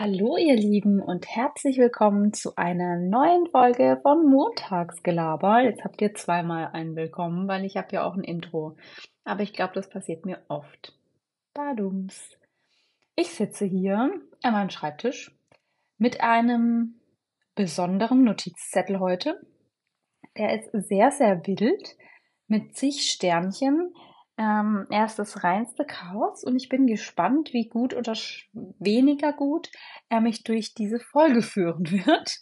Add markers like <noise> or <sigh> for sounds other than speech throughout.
Hallo ihr Lieben und herzlich willkommen zu einer neuen Folge von Montagsgelaber. Jetzt habt ihr zweimal ein Willkommen, weil ich habe ja auch ein Intro. Aber ich glaube, das passiert mir oft. Badums. Ich sitze hier an meinem Schreibtisch mit einem besonderen Notizzettel heute. Der ist sehr, sehr wild mit zig Sternchen, ähm, er ist das reinste Chaos und ich bin gespannt, wie gut oder weniger gut er mich durch diese Folge führen <laughs> wird.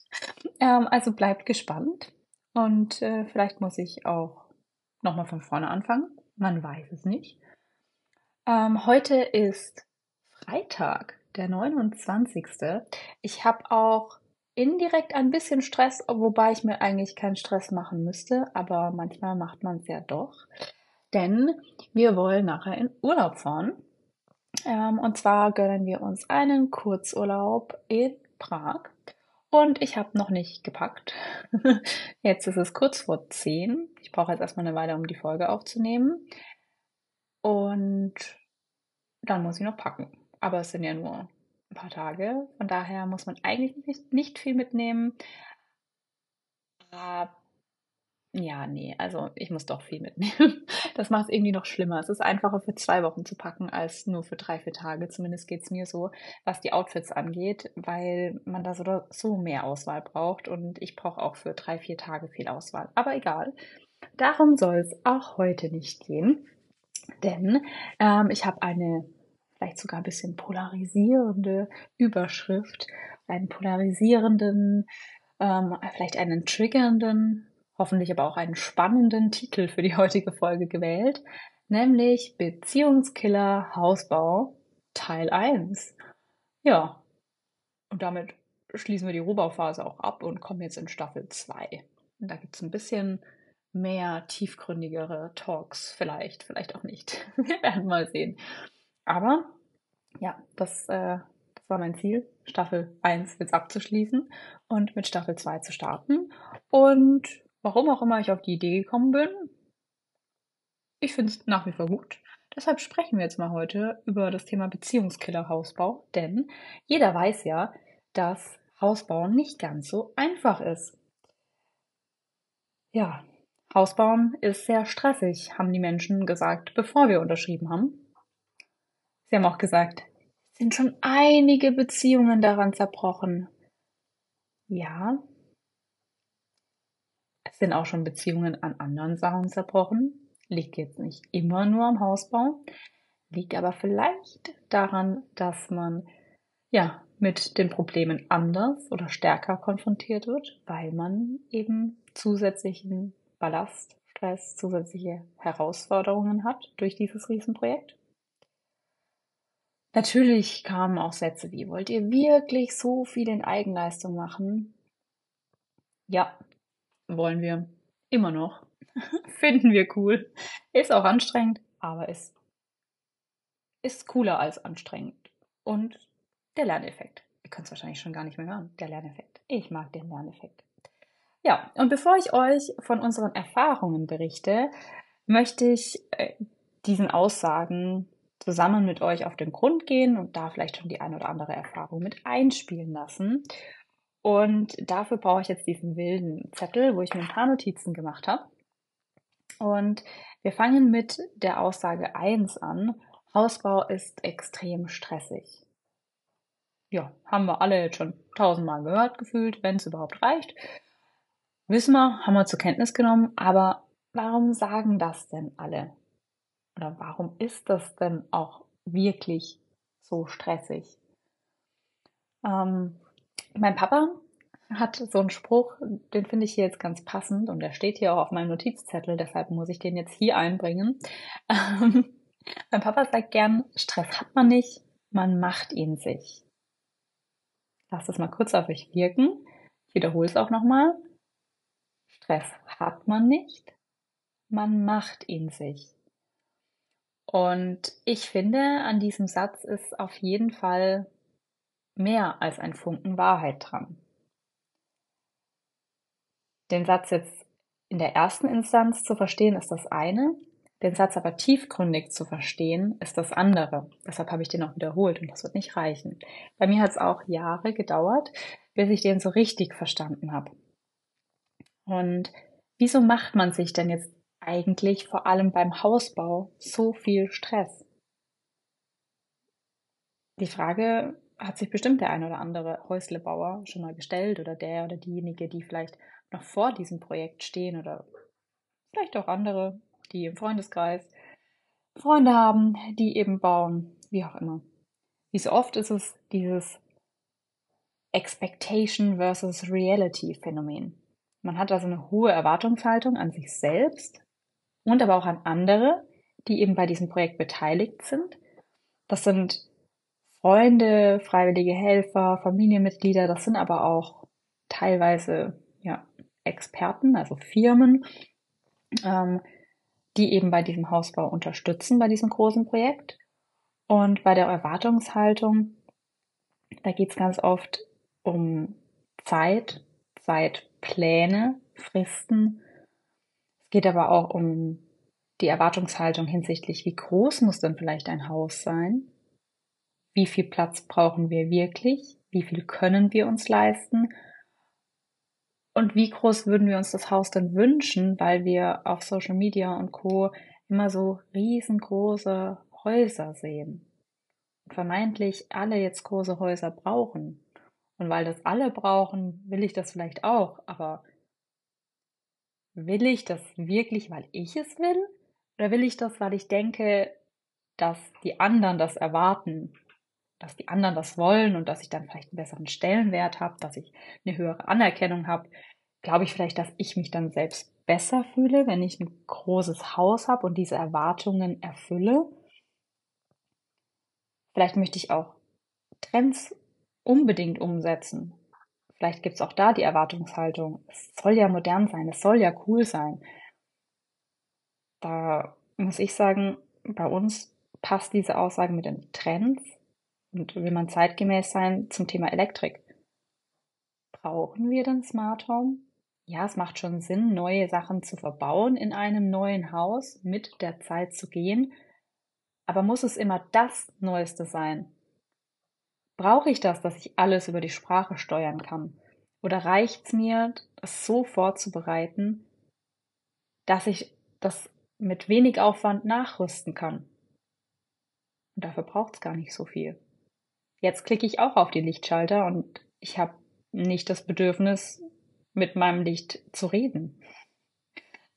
Ähm, also bleibt gespannt und äh, vielleicht muss ich auch nochmal von vorne anfangen. Man weiß es nicht. Ähm, heute ist Freitag, der 29. Ich habe auch indirekt ein bisschen Stress, wobei ich mir eigentlich keinen Stress machen müsste, aber manchmal macht man es ja doch denn wir wollen nachher in Urlaub fahren. Ähm, und zwar gönnen wir uns einen Kurzurlaub in Prag. Und ich habe noch nicht gepackt. <laughs> Jetzt ist es kurz vor 10. Ich brauche jetzt erstmal eine Weile, um die Folge aufzunehmen. Und dann muss ich noch packen. Aber es sind ja nur ein paar Tage. Von daher muss man eigentlich nicht, nicht viel mitnehmen. Aber ja, nee, also ich muss doch viel mitnehmen. <laughs> Das macht es irgendwie noch schlimmer. Es ist einfacher für zwei Wochen zu packen als nur für drei, vier Tage. Zumindest geht es mir so, was die Outfits angeht, weil man da so so mehr Auswahl braucht und ich brauche auch für drei, vier Tage viel Auswahl. Aber egal. Darum soll es auch heute nicht gehen, denn ähm, ich habe eine vielleicht sogar ein bisschen polarisierende Überschrift, einen polarisierenden, ähm, vielleicht einen triggernden hoffentlich aber auch einen spannenden Titel für die heutige Folge gewählt, nämlich Beziehungskiller Hausbau Teil 1. Ja, und damit schließen wir die Rohbauphase auch ab und kommen jetzt in Staffel 2. Und da gibt es ein bisschen mehr tiefgründigere Talks, vielleicht, vielleicht auch nicht. <laughs> Wir werden mal sehen. Aber ja, das, äh, das war mein Ziel, Staffel 1 jetzt abzuschließen und mit Staffel 2 zu starten. Und Warum auch immer ich auf die Idee gekommen bin, ich finde es nach wie vor gut. Deshalb sprechen wir jetzt mal heute über das Thema Beziehungskiller Hausbau, denn jeder weiß ja, dass Hausbauen nicht ganz so einfach ist. Ja, Hausbauen ist sehr stressig, haben die Menschen gesagt, bevor wir unterschrieben haben. Sie haben auch gesagt, es sind schon einige Beziehungen daran zerbrochen. Ja, sind auch schon Beziehungen an anderen Sachen zerbrochen. Liegt jetzt nicht immer nur am Hausbau, liegt aber vielleicht daran, dass man ja mit den Problemen anders oder stärker konfrontiert wird, weil man eben zusätzlichen Ballast, Stress, zusätzliche Herausforderungen hat durch dieses Riesenprojekt. Natürlich kamen auch Sätze wie, wollt ihr wirklich so viel in Eigenleistung machen? Ja, wollen wir immer noch. <laughs> Finden wir cool. Ist auch anstrengend, aber ist, ist cooler als anstrengend. Und der Lerneffekt. Ihr könnt es wahrscheinlich schon gar nicht mehr hören. Der Lerneffekt. Ich mag den Lerneffekt. Ja, und bevor ich euch von unseren Erfahrungen berichte, möchte ich äh, diesen Aussagen zusammen mit euch auf den Grund gehen und da vielleicht schon die ein oder andere Erfahrung mit einspielen lassen und dafür brauche ich jetzt diesen wilden Zettel, wo ich mir ein paar Notizen gemacht habe. Und wir fangen mit der Aussage 1 an. Hausbau ist extrem stressig. Ja, haben wir alle jetzt schon tausendmal gehört gefühlt, wenn es überhaupt reicht. Wissen wir, haben wir zur Kenntnis genommen, aber warum sagen das denn alle? Oder warum ist das denn auch wirklich so stressig? Ähm, mein Papa hat so einen Spruch, den finde ich hier jetzt ganz passend und der steht hier auch auf meinem Notizzettel, deshalb muss ich den jetzt hier einbringen. <laughs> Ähm, mein Papa sagt gern, Stress hat man nicht, man macht ihn sich. Lass das mal kurz auf euch wirken. Ich wiederhole es auch nochmal. Stress hat man nicht, man macht ihn sich. Und ich finde, an diesem Satz ist auf jeden Fall mehr als ein Funken Wahrheit dran. Den Satz jetzt in der ersten Instanz zu verstehen ist das eine, Den Satz aber tiefgründig zu verstehen, ist das andere. Deshalb habe ich den auch wiederholt und das wird nicht reichen. Bei mir hat es auch Jahre gedauert, bis ich den so richtig verstanden habe. Und wieso macht man sich denn jetzt eigentlich vor allem beim Hausbau so viel Stress? Die Frage hat sich bestimmt der ein oder andere Häuslebauer schon mal gestellt oder der oder diejenige, die vielleicht noch vor diesem Projekt stehen oder vielleicht auch andere, die im Freundeskreis Freunde haben, die eben bauen, wie auch immer. Wie so oft ist es dieses Expectation versus Reality Phänomen. Man hat also eine hohe Erwartungshaltung an sich selbst und aber auch an andere, die eben bei diesem Projekt beteiligt sind. Das sind Freunde, freiwillige Helfer, Familienmitglieder, das sind aber auch teilweise ja, Experten, also Firmen, ähm, die eben bei diesem Hausbau unterstützen, bei diesem großen Projekt. Und bei der Erwartungshaltung, da geht es ganz oft um Zeit, Zeitpläne, Fristen. Es geht aber auch um die Erwartungshaltung hinsichtlich, wie groß muss denn vielleicht ein Haus sein? Wie viel Platz brauchen wir wirklich, wie viel können wir uns leisten und wie groß würden wir uns das Haus denn wünschen, weil wir auf Social Media und Co immer so riesengroße Häuser sehen. Vermeintlich alle jetzt große Häuser brauchen. Und weil das alle brauchen, will ich das vielleicht auch, aber will ich das wirklich, weil ich es will? Oder will ich das, weil ich denke, dass die anderen das erwarten dass die anderen das wollen und dass ich dann vielleicht einen besseren Stellenwert habe, dass ich eine höhere Anerkennung habe, glaube ich vielleicht, dass ich mich dann selbst besser fühle, wenn ich ein großes Haus habe und diese Erwartungen erfülle. Vielleicht möchte ich auch Trends unbedingt umsetzen. Vielleicht gibt es auch da die Erwartungshaltung, es soll ja modern sein, es soll ja cool sein. Da muss ich sagen, bei uns passt diese Aussage mit den Trends und will man zeitgemäß sein zum Thema Elektrik. Brauchen wir den Smart Home? Ja, es macht schon Sinn, neue Sachen zu verbauen in einem neuen Haus, mit der Zeit zu gehen. Aber muss es immer das Neueste sein? Brauche ich das, dass ich alles über die Sprache steuern kann? Oder reicht es mir, das so vorzubereiten, dass ich das mit wenig Aufwand nachrüsten kann? Und dafür braucht es gar nicht so viel. Jetzt klicke ich auch auf die Lichtschalter und ich habe nicht das Bedürfnis, mit meinem Licht zu reden,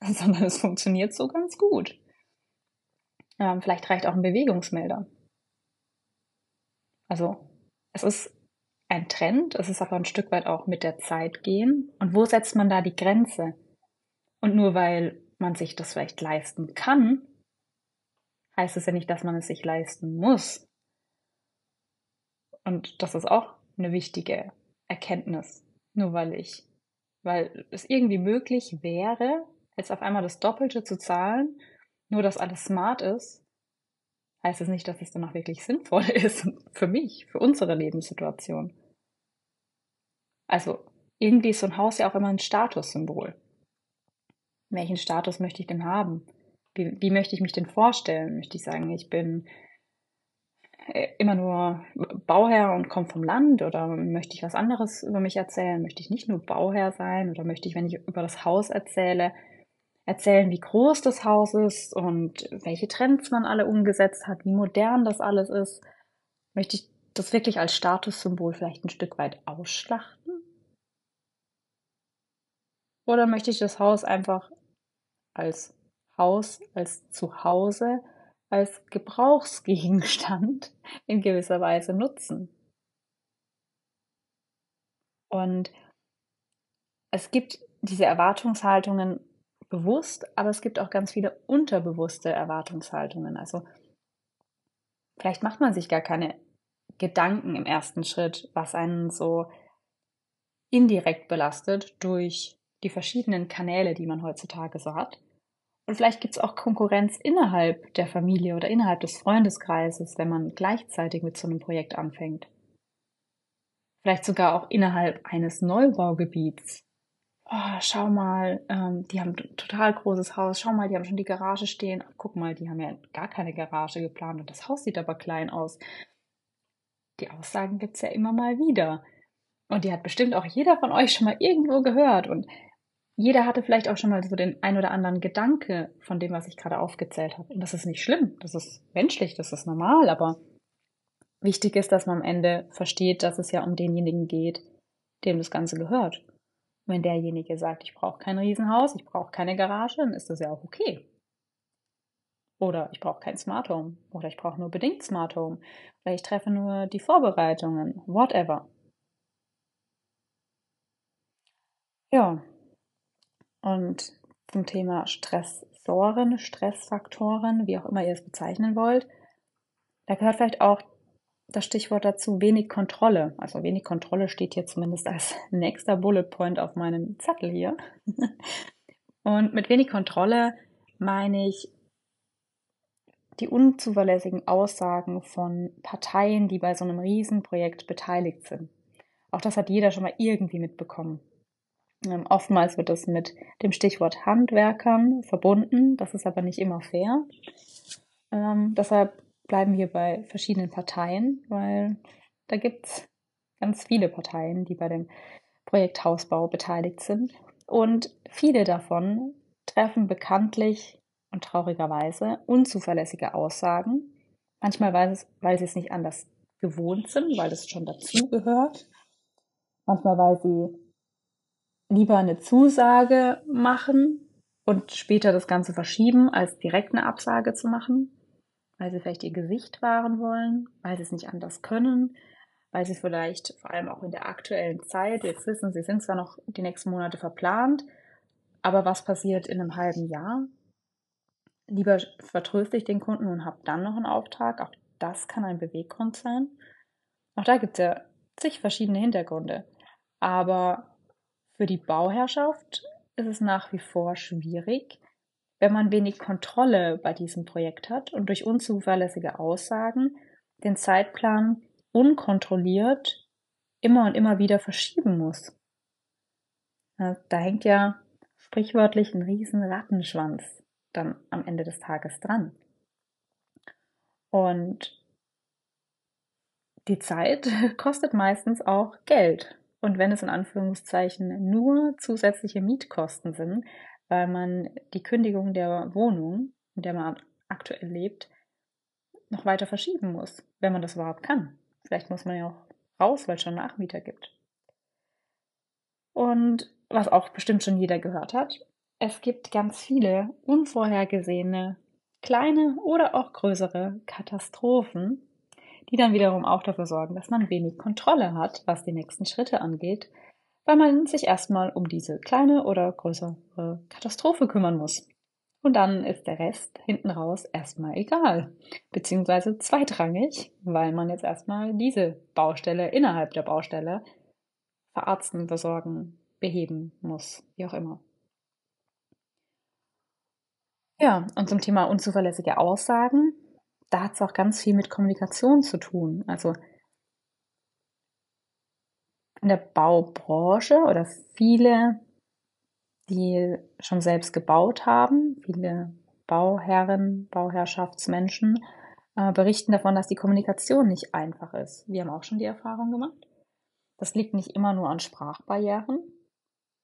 <laughs> sondern es funktioniert so ganz gut. Ähm, vielleicht reicht auch ein Bewegungsmelder. Also es ist ein Trend, es ist aber ein Stück weit auch mit der Zeit gehen. Und wo setzt man da die Grenze? Und nur weil man sich das vielleicht leisten kann, heißt es ja nicht, dass man es sich leisten muss. Und das ist auch eine wichtige Erkenntnis. Nur weil ich, weil es irgendwie möglich wäre, jetzt auf einmal das Doppelte zu zahlen, nur dass alles smart ist, heißt es nicht, dass es dann auch wirklich sinnvoll <laughs> ist für mich, für unsere Lebenssituation. Also irgendwie ist so ein Haus ja auch immer ein Statussymbol. Welchen Status möchte ich denn haben? Wie, wie möchte ich mich denn vorstellen? Möchte ich sagen, ich bin immer nur Bauherr und komme vom Land oder möchte ich was anderes über mich erzählen? Möchte ich nicht nur Bauherr sein oder möchte ich, wenn ich über das Haus erzähle, erzählen, wie groß das Haus ist und welche Trends man alle umgesetzt hat, wie modern das alles ist? Möchte ich das wirklich als Statussymbol vielleicht ein Stück weit ausschlachten? Oder möchte ich das Haus einfach als Haus, als Zuhause als Gebrauchsgegenstand <laughs> in gewisser Weise nutzen. Und es gibt diese Erwartungshaltungen bewusst, aber es gibt auch ganz viele unterbewusste Erwartungshaltungen. Also vielleicht macht man sich gar keine Gedanken im ersten Schritt, was einen so indirekt belastet durch die verschiedenen Kanäle, die man heutzutage so hat. Und vielleicht gibt es auch Konkurrenz innerhalb der Familie oder innerhalb des Freundeskreises, wenn man gleichzeitig mit so einem Projekt anfängt. Vielleicht sogar auch innerhalb eines Neubaugebiets. oh, schau mal, ähm, die haben ein total großes Haus, schau mal, die haben schon die Garage stehen, guck mal, die haben ja gar keine Garage geplant und das Haus sieht aber klein aus. Die Aussagen gibt es ja immer mal wieder. Und die hat bestimmt auch jeder von euch schon mal irgendwo gehört. Und jeder hatte vielleicht auch schon mal so den ein oder anderen Gedanke von dem, was ich gerade aufgezählt habe. Und das ist nicht schlimm, das ist menschlich, das ist normal, aber wichtig ist, dass man am Ende versteht, dass es ja um denjenigen geht, dem das Ganze gehört. wenn derjenige sagt, ich brauche kein Riesenhaus, ich brauche keine Garage, dann ist das ja auch okay. Oder ich brauche kein Smart Home. Oder ich brauche nur bedingt Smart Home. Oder ich treffe nur die Vorbereitungen. Whatever. Ja, und zum Thema Stressoren, Stressfaktoren, wie auch immer ihr es bezeichnen wollt, da gehört vielleicht auch das Stichwort dazu wenig Kontrolle. Also wenig Kontrolle steht hier zumindest als <laughs> nächster Bullet Point auf meinem Zettel hier. <laughs> Und mit wenig Kontrolle meine ich die unzuverlässigen Aussagen von Parteien, die bei so einem Riesenprojekt beteiligt sind. Auch das hat jeder schon mal irgendwie mitbekommen. Ähm, oftmals wird das mit dem Stichwort Handwerkern verbunden. Das ist aber nicht immer fair. Ähm, deshalb bleiben wir bei verschiedenen Parteien, weil da gibt es ganz viele Parteien, die bei dem Projekt Hausbau beteiligt sind. Und viele davon treffen bekanntlich und traurigerweise unzuverlässige Aussagen. Manchmal, weil, es, weil sie es nicht anders gewohnt sind, weil es schon dazugehört. Manchmal, weil sie lieber eine Zusage machen und später das Ganze verschieben, als direkt eine Absage zu machen, weil sie vielleicht ihr Gesicht wahren wollen, weil sie es nicht anders können, weil sie vielleicht vor allem auch in der aktuellen Zeit jetzt wissen, sie sind zwar noch die nächsten Monate verplant, aber was passiert in einem halben Jahr? Lieber vertröste ich den Kunden und habe dann noch einen Auftrag. Auch das kann ein Beweggrund sein. Auch da gibt es ja zig verschiedene Hintergründe. Aber für die Bauherrschaft ist es nach wie vor schwierig, wenn man wenig Kontrolle bei diesem Projekt hat und durch unzuverlässige Aussagen den Zeitplan unkontrolliert immer und immer wieder verschieben muss. Da hängt ja sprichwörtlich ein riesen Rattenschwanz dann am Ende des Tages dran. Und die Zeit <laughs> kostet meistens auch Geld. Und wenn es in Anführungszeichen nur zusätzliche Mietkosten sind, weil man die Kündigung der Wohnung, in der man aktuell lebt, noch weiter verschieben muss, wenn man das überhaupt kann. Vielleicht muss man ja auch raus, weil es schon Nachmieter gibt. Und was auch bestimmt schon jeder gehört hat, es gibt ganz viele unvorhergesehene kleine oder auch größere Katastrophen, die dann wiederum auch dafür sorgen, dass man wenig Kontrolle hat, was die nächsten Schritte angeht, weil man sich erstmal um diese kleine oder größere Katastrophe kümmern muss. Und dann ist der Rest hinten raus erstmal egal, beziehungsweise zweitrangig, weil man jetzt erstmal diese Baustelle innerhalb der Baustelle verarzten, versorgen, beheben muss, wie auch immer. Ja, und zum Thema unzuverlässige Aussagen da hat es auch ganz viel mit Kommunikation zu tun. Also in der Baubranche oder viele, die schon selbst gebaut haben, viele Bauherren, Bauherrschaftsmenschen, äh, berichten davon, dass die Kommunikation nicht einfach ist. Wir haben auch schon die Erfahrung gemacht. Das liegt nicht immer nur an Sprachbarrieren,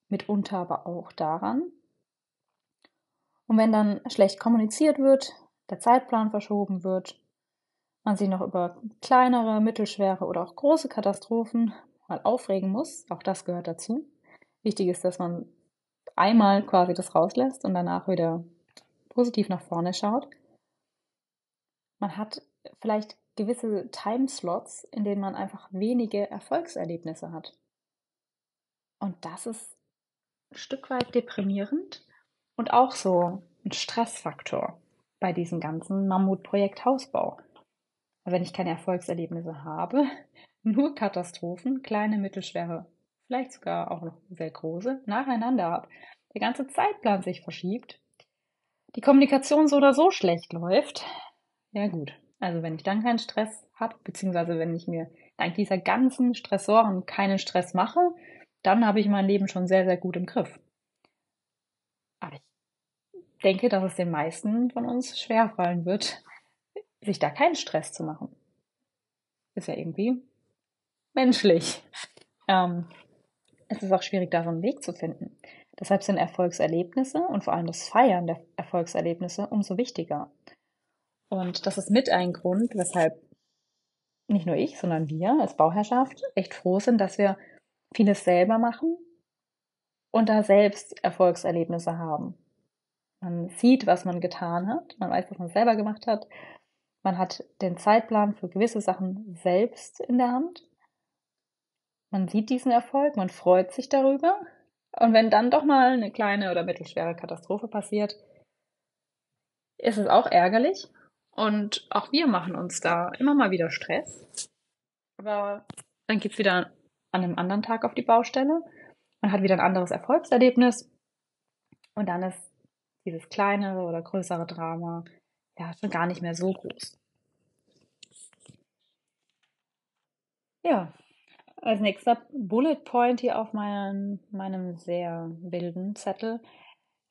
mitunter aber auch daran. Und wenn dann schlecht kommuniziert wird, der Zeitplan verschoben wird, man sich noch über kleinere, mittelschwere oder auch große Katastrophen mal aufregen muss. Auch das gehört dazu. Wichtig ist, dass man einmal quasi das rauslässt und danach wieder positiv nach vorne schaut. Man hat vielleicht gewisse Timeslots, in denen man einfach wenige Erfolgserlebnisse hat. Und das ist ein Stück weit deprimierend und auch so ein Stressfaktor bei diesem ganzen Mammutprojekt Hausbau. Wenn ich keine Erfolgserlebnisse habe, <laughs> nur Katastrophen, kleine, mittelschwere, vielleicht sogar auch noch sehr große, nacheinander habe, der ganze Zeitplan sich verschiebt, die Kommunikation so oder so schlecht läuft, ja gut. Also wenn ich dann keinen Stress habe, beziehungsweise wenn ich mir dank dieser ganzen Stressoren keinen Stress mache, dann habe ich mein Leben schon sehr, sehr gut im Griff. Aber ich denke, dass es den meisten von uns schwerfallen wird, sich da keinen Stress zu machen. Ist ja irgendwie menschlich. Ähm, es ist auch schwierig, da so einen Weg zu finden. Deshalb sind Erfolgserlebnisse und vor allem das Feiern der Erfolgserlebnisse umso wichtiger. Und das ist mit ein Grund, weshalb nicht nur ich, sondern wir als Bauherrschaft echt froh sind, dass wir vieles selber machen und da selbst Erfolgserlebnisse haben. Man sieht, was man getan hat, man weiß, was man selber gemacht hat, man hat den Zeitplan für gewisse Sachen selbst in der Hand. Man sieht diesen Erfolg, man freut sich darüber. Und wenn dann doch mal eine kleine oder mittelschwere Katastrophe passiert, ist es auch ärgerlich. Und auch wir machen uns da immer mal wieder Stress. Aber dann geht es wieder an einem anderen Tag auf die Baustelle. Man hat wieder ein anderes Erfolgserlebnis. Und dann ist dieses kleinere oder größere Drama ja schon gar nicht mehr so groß. Ja, als nächster Bullet Point hier auf meinem, meinem sehr wilden Zettel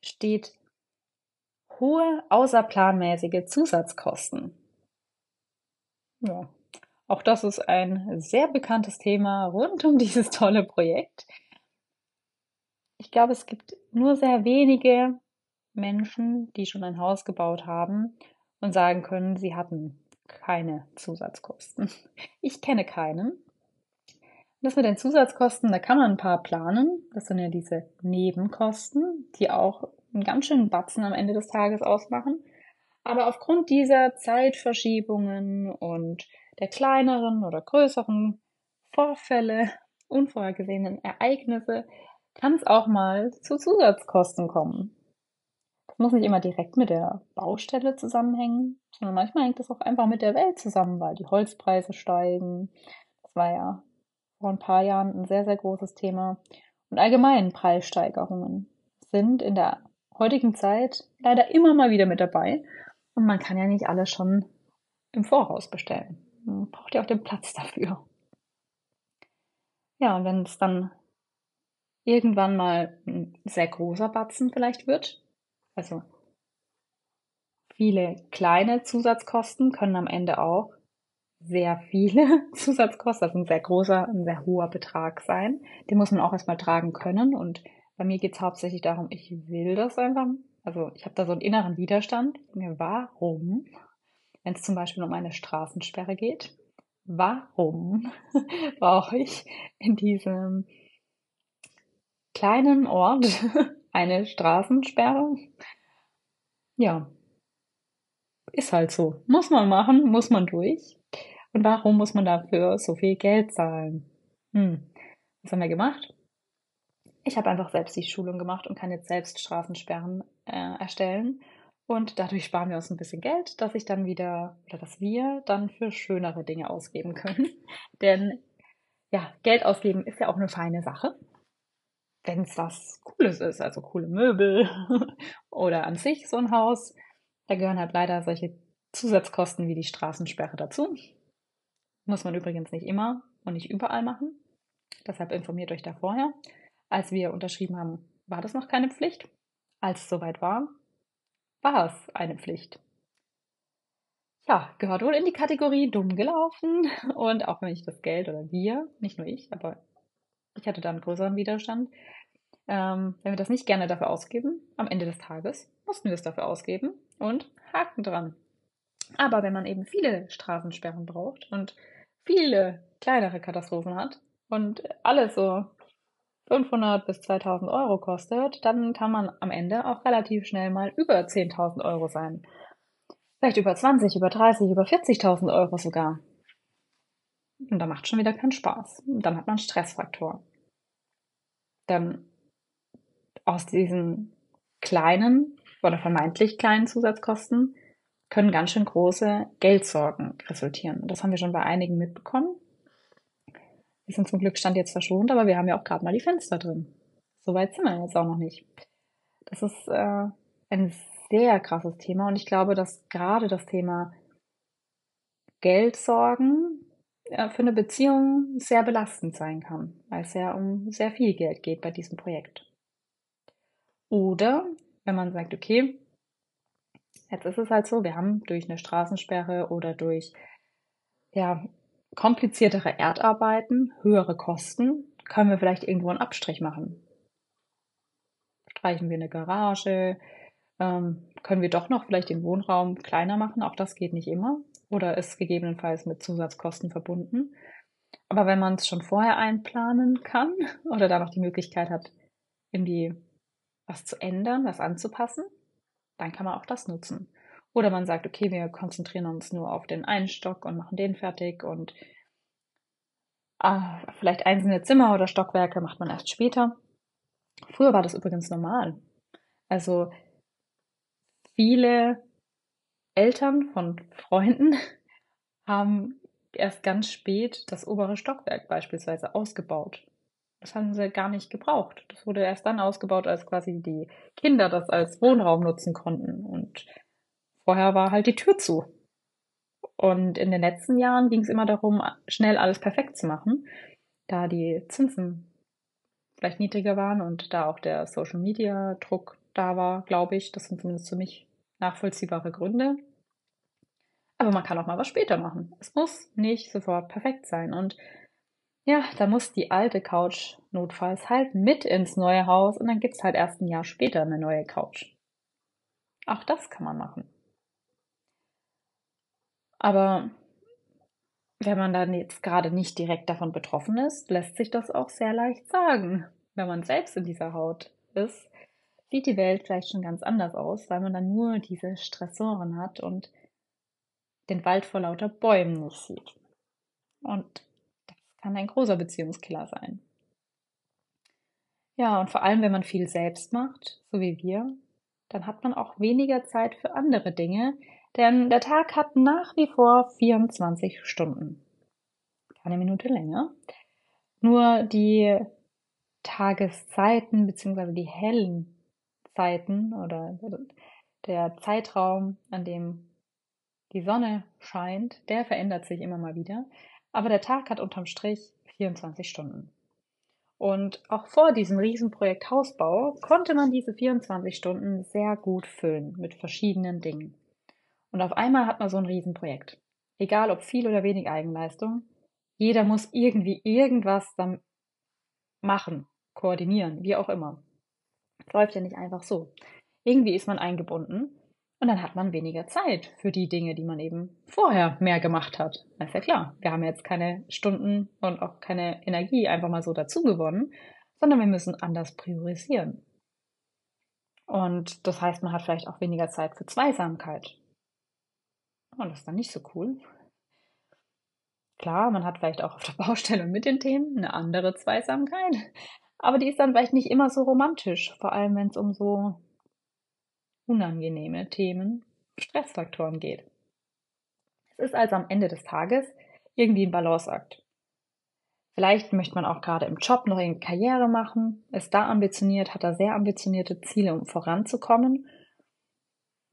steht hohe außerplanmäßige Zusatzkosten. Ja, auch das ist ein sehr bekanntes Thema rund um dieses tolle Projekt. Ich glaube, es gibt nur sehr wenige Menschen, die schon ein Haus gebaut haben und sagen können, sie hatten keine Zusatzkosten. <laughs> Ich kenne keinen. Das mit den Zusatzkosten, da kann man ein paar planen. Das sind ja diese Nebenkosten, die auch einen ganz schönen Batzen am Ende des Tages ausmachen. Aber aufgrund dieser Zeitverschiebungen und der kleineren oder größeren Vorfälle, unvorhergesehenen Ereignisse, kann es auch mal zu Zusatzkosten kommen. Das muss nicht immer direkt mit der Baustelle zusammenhängen, sondern manchmal hängt es auch einfach mit der Welt zusammen, weil die Holzpreise steigen. Das war ja vor ein paar Jahren ein sehr, sehr großes Thema. Und allgemein Preissteigerungen sind in der heutigen Zeit leider immer mal wieder mit dabei. Und man kann ja nicht alles schon im Voraus bestellen. Man braucht ja auch den Platz dafür. Ja, und wenn es dann irgendwann mal ein sehr großer Batzen vielleicht wird, also viele kleine Zusatzkosten können am Ende auch sehr viele <laughs> Zusatzkosten, also ein sehr großer, ein sehr hoher Betrag sein. Den muss man auch erstmal tragen können. Und bei mir geht es hauptsächlich darum, ich will das einfach. Also ich habe da so einen inneren Widerstand. Mir, warum? Wenn es zum Beispiel um eine Straßensperre geht, warum <laughs> brauche ich in diesem kleinen Ort eine Straßensperre? Ja, ist halt so. Muss man machen, muss man durch. Und warum muss man dafür so viel Geld zahlen? Hm. Was haben wir gemacht? Ich habe einfach selbst die Schulung gemacht und kann jetzt selbst Straßensperren äh, erstellen. Und dadurch sparen wir uns ein bisschen Geld, dass ich dann wieder oder dass wir dann für schönere Dinge ausgeben können. <laughs> Denn ja, Geld ausgeben ist ja auch eine feine Sache. Wenn es was Cooles ist, also coole Möbel <laughs> oder an sich so ein Haus, da gehören halt leider solche Zusatzkosten wie die Straßensperre dazu. Muss man übrigens nicht immer und nicht überall machen. Deshalb informiert euch da vorher. Als wir unterschrieben haben, war das noch keine Pflicht. Als es soweit war, war es eine Pflicht. Ja, gehört wohl in die Kategorie dumm gelaufen. <laughs> Und auch wenn ich das Geld oder wir, nicht nur ich, aber ich hatte da einen größeren Widerstand, ähm, wenn wir das nicht gerne dafür ausgeben, am Ende des Tages mussten wir es dafür ausgeben und Haken dran. Aber wenn man eben viele Straßensperren braucht und viele kleinere Katastrophen hat und alles so 500 bis 2000 Euro kostet, dann kann man am Ende auch relativ schnell mal über 10.000 Euro sein. Vielleicht über 20, über 30, über 40.000 Euro sogar. Und da macht schon wieder keinen Spaß. Und dann hat man Stressfaktor. Dann aus diesen kleinen oder vermeintlich kleinen Zusatzkosten können ganz schön große Geldsorgen resultieren. das haben wir schon bei einigen mitbekommen. Wir sind zum Glück Stand jetzt verschont, aber wir haben ja auch gerade mal die Fenster drin. Soweit sind wir jetzt auch noch nicht. Das ist äh, ein sehr krasses Thema und ich glaube, dass gerade das Thema Geldsorgen ja, für eine Beziehung sehr belastend sein kann, weil es ja um sehr viel Geld geht bei diesem Projekt. Oder wenn man sagt, okay, jetzt ist es halt so, wir haben durch eine Straßensperre oder durch ja, kompliziertere Erdarbeiten, höhere Kosten, können wir vielleicht irgendwo einen Abstrich machen. Streichen wir eine Garage, ähm, können wir doch noch vielleicht den Wohnraum kleiner machen, auch das geht nicht immer oder ist gegebenenfalls mit Zusatzkosten verbunden. Aber wenn man es schon vorher einplanen kann <laughs> oder da noch die Möglichkeit hat, irgendwie was zu ändern, was anzupassen, dann kann man auch das nutzen. Oder man sagt, okay, wir konzentrieren uns nur auf den einen Stock und machen den fertig und ah, vielleicht einzelne Zimmer oder Stockwerke macht man erst später. Früher war das übrigens normal. Also viele Eltern von Freunden <laughs> haben erst ganz spät das obere Stockwerk beispielsweise ausgebaut. Das haben sie gar nicht gebraucht. Das wurde erst dann ausgebaut, als quasi die Kinder das als Wohnraum nutzen konnten. Und vorher war halt die Tür zu. Und in den letzten Jahren ging es immer darum, schnell alles perfekt zu machen, da die Zinsen vielleicht niedriger waren und da auch der Social Media Druck da war, glaube ich. Das sind zumindest für mich nachvollziehbare Gründe. Aber man kann auch mal was später machen. Es muss nicht sofort perfekt sein. Und ja, da muss die alte Couch notfalls halt mit ins neue Haus und dann gibt es halt erst ein Jahr später eine neue Couch. Auch das kann man machen. Aber wenn man dann jetzt gerade nicht direkt davon betroffen ist, lässt sich das auch sehr leicht sagen. Wenn man selbst in dieser Haut ist, sieht die Welt vielleicht schon ganz anders aus, weil man dann nur diese Stressoren hat und den Wald vor lauter Bäumen nicht sieht. Und kann ein großer Beziehungskiller sein. Ja, und vor allem, wenn man viel selbst macht, so wie wir, dann hat man auch weniger Zeit für andere Dinge, denn der Tag hat nach wie vor 24 Stunden. Keine Minute länger. Nur die Tageszeiten bzw. die hellen Zeiten oder der Zeitraum, an dem die Sonne scheint, der verändert sich immer mal wieder. Aber der Tag hat unterm Strich 24 Stunden. Und auch vor diesem Riesenprojekt Hausbau konnte man diese 24 Stunden sehr gut füllen mit verschiedenen Dingen. Und auf einmal hat man so ein Riesenprojekt. Egal ob viel oder wenig Eigenleistung, jeder muss irgendwie irgendwas dann machen, koordinieren, wie auch immer. Es läuft ja nicht einfach so. Irgendwie ist man eingebunden und dann hat man weniger Zeit für die Dinge, die man eben vorher mehr gemacht hat. Das ist ja klar. Wir haben jetzt keine Stunden und auch keine Energie einfach mal so dazu gewonnen, sondern wir müssen anders priorisieren. Und das heißt, man hat vielleicht auch weniger Zeit für Zweisamkeit. Und das ist dann nicht so cool. Klar, man hat vielleicht auch auf der Baustelle mit den Themen eine andere Zweisamkeit, aber die ist dann vielleicht nicht immer so romantisch, vor allem wenn es um so unangenehme Themen, Stressfaktoren geht. Es ist also am Ende des Tages irgendwie ein Balanceakt. Vielleicht möchte man auch gerade im Job noch eine Karriere machen, ist da ambitioniert, hat da sehr ambitionierte Ziele, um voranzukommen,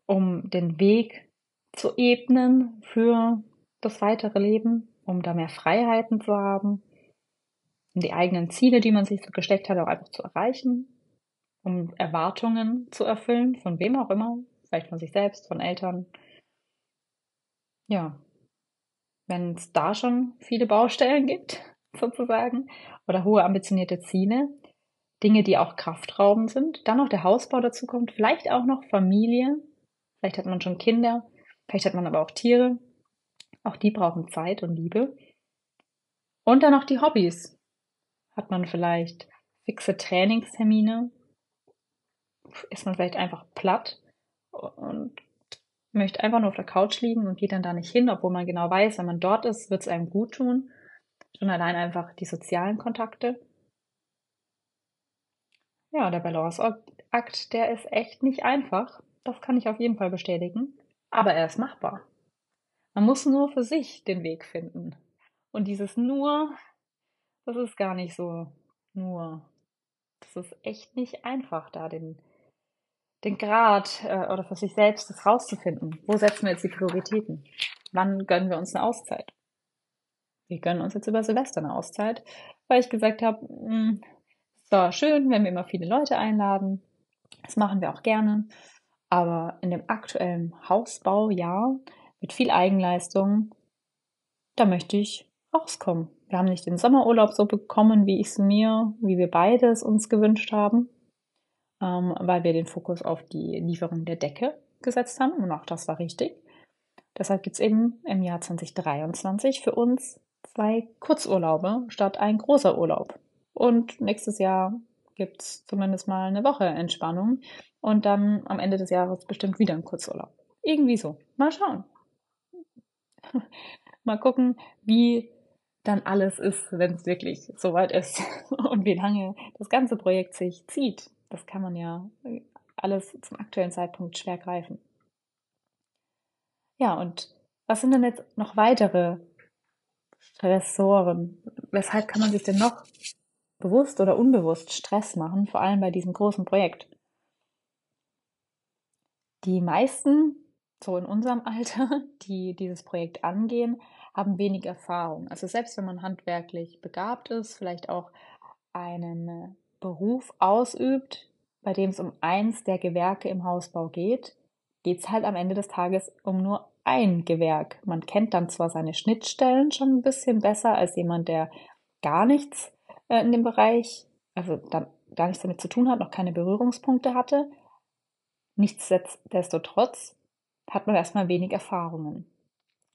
um den Weg zu ebnen für das weitere Leben, um da mehr Freiheiten zu haben, um die eigenen Ziele, die man sich so gesteckt hat, auch einfach zu erreichen um Erwartungen zu erfüllen, von wem auch immer, vielleicht von sich selbst, von Eltern. Ja, wenn es da schon viele Baustellen gibt, <laughs> sozusagen, oder hohe ambitionierte Ziele, Dinge, die auch kraftraubend sind, dann noch der Hausbau dazu kommt, vielleicht auch noch Familie, vielleicht hat man schon Kinder, vielleicht hat man aber auch Tiere, auch die brauchen Zeit und Liebe. Und dann noch die Hobbys. Hat man vielleicht fixe Trainingstermine, ist man vielleicht einfach platt und möchte einfach nur auf der Couch liegen und geht dann da nicht hin, obwohl man genau weiß, wenn man dort ist, wird es einem gut tun. Schon allein einfach die sozialen Kontakte. Ja, der Balanceakt, der ist echt nicht einfach. Das kann ich auf jeden Fall bestätigen. Aber er ist machbar. Man muss nur für sich den Weg finden. Und dieses nur, das ist gar nicht so nur. Das ist echt nicht einfach, da den den Grad äh, oder für sich selbst das rauszufinden. Wo setzen wir jetzt die Prioritäten? Wann gönnen wir uns eine Auszeit? wir gönnen uns jetzt über Silvester eine Auszeit, weil ich gesagt habe, hm, es war schön, wenn wir immer viele Leute einladen. Das machen wir auch gerne. Aber in dem aktuellen Hausbaujahr mit viel Eigenleistung, da möchte ich rauskommen. Wir haben nicht den Sommerurlaub so bekommen, wie ich es mir, wie wir beide es uns gewünscht haben, ähm, weil wir den Fokus auf die Lieferung der Decke gesetzt haben und auch das war richtig. Deshalb gibt es eben im Jahr 2023 für uns zwei Kurzurlaube statt ein großer Urlaub. Und nächstes Jahr gibt es zumindest mal eine Woche Entspannung und dann am Ende des Jahres bestimmt wieder ein Kurzurlaub. Irgendwie so. Mal schauen. <laughs> mal gucken, wie dann alles ist, wenn es wirklich soweit ist <laughs> und wie lange das ganze Projekt sich zieht. Das kann man ja alles zum aktuellen Zeitpunkt schwer greifen. Ja, und was sind denn jetzt noch weitere Stressoren? Weshalb kann man sich denn noch bewusst oder unbewusst Stress machen, vor allem bei diesem großen Projekt? Die meisten, so in unserem <laughs> Alter, die dieses Projekt angehen, haben wenig Erfahrung. Also selbst wenn man handwerklich begabt ist, vielleicht auch einen Beruf ausübt, bei dem es um eins der Gewerke im Hausbau geht, geht es halt am Ende des Tages um nur ein Gewerk. Man kennt dann zwar seine Schnittstellen schon ein bisschen besser als jemand, der gar nichts äh, in dem Bereich, also dann gar nichts damit zu tun hat, noch keine Berührungspunkte hatte. Nichtsdestotrotz hat man erstmal wenig Erfahrungen.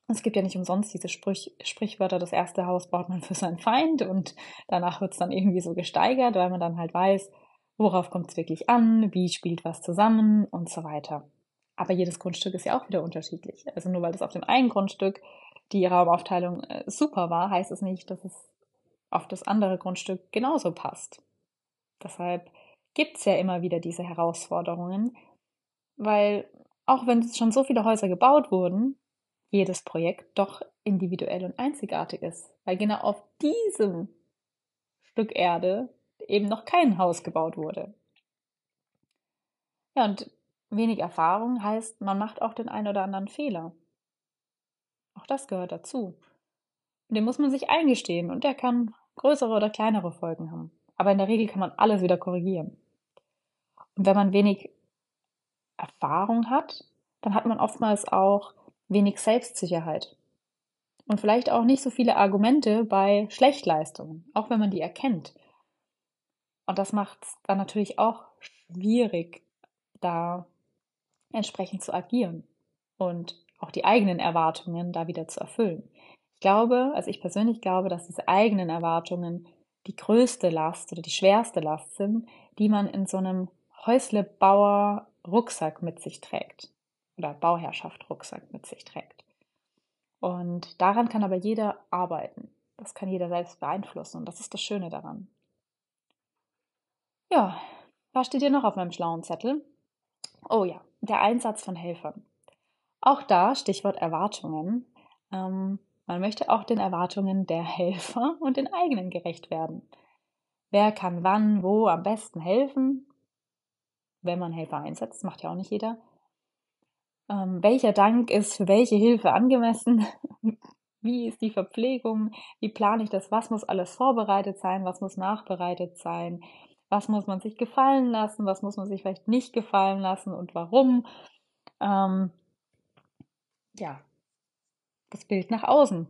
Es gibt ja nicht umsonst diese Sprich Sprichwörter, das erste Haus baut man für seinen Feind und danach wird es dann irgendwie so gesteigert, weil man dann halt weiß, worauf kommt es wirklich an, wie spielt was zusammen und so weiter. Aber jedes Grundstück ist ja auch wieder unterschiedlich. Also nur weil das auf dem einen Grundstück die Raumaufteilung äh, super war, heißt es nicht, dass es auf das andere Grundstück genauso passt. Deshalb gibt es ja immer wieder diese Herausforderungen, weil auch wenn schon so viele Häuser gebaut wurden, jedes Projekt doch individuell und einzigartig ist, weil genau auf diesem Stück Erde eben noch kein Haus gebaut wurde. Ja, und wenig Erfahrung heißt, man macht auch den einen oder anderen Fehler. Auch das gehört dazu. Und den muss man sich eingestehen und der kann größere oder kleinere Folgen haben. Aber in der Regel kann man alles wieder korrigieren. Und wenn man wenig Erfahrung hat, dann hat man oftmals auch wenig Selbstsicherheit. Und vielleicht auch nicht so viele Argumente bei Schlechtleistungen, auch wenn man die erkennt. Und das macht es dann natürlich auch schwierig, da entsprechend zu agieren und auch die eigenen Erwartungen da wieder zu erfüllen. Ich glaube, also ich persönlich glaube, dass diese eigenen Erwartungen die größte Last oder die schwerste Last sind, die man in so einem Häuslebauer Rucksack mit sich trägt oder Bauherrschaft Rucksack mit sich trägt. Und daran kann aber jeder arbeiten. Das kann jeder selbst beeinflussen und das ist das Schöne daran. Ja, was steht hier noch auf meinem schlauen Zettel? Oh ja, der Einsatz von Helfern. Auch da Stichwort Erwartungen. Ähm, man möchte auch den Erwartungen der Helfer <laughs> und den eigenen gerecht werden. Wer kann wann, wo am besten helfen? Wenn man Helfer einsetzt, macht ja auch nicht jeder. Ähm, welcher Dank ist für welche Hilfe angemessen? <laughs> Wie ist die Verpflegung? Wie plane ich das? Was muss alles vorbereitet sein? Was muss nachbereitet sein? Was muss man sich gefallen lassen? Was muss man sich vielleicht nicht gefallen lassen und warum? Ähm, ja, das Bild nach außen.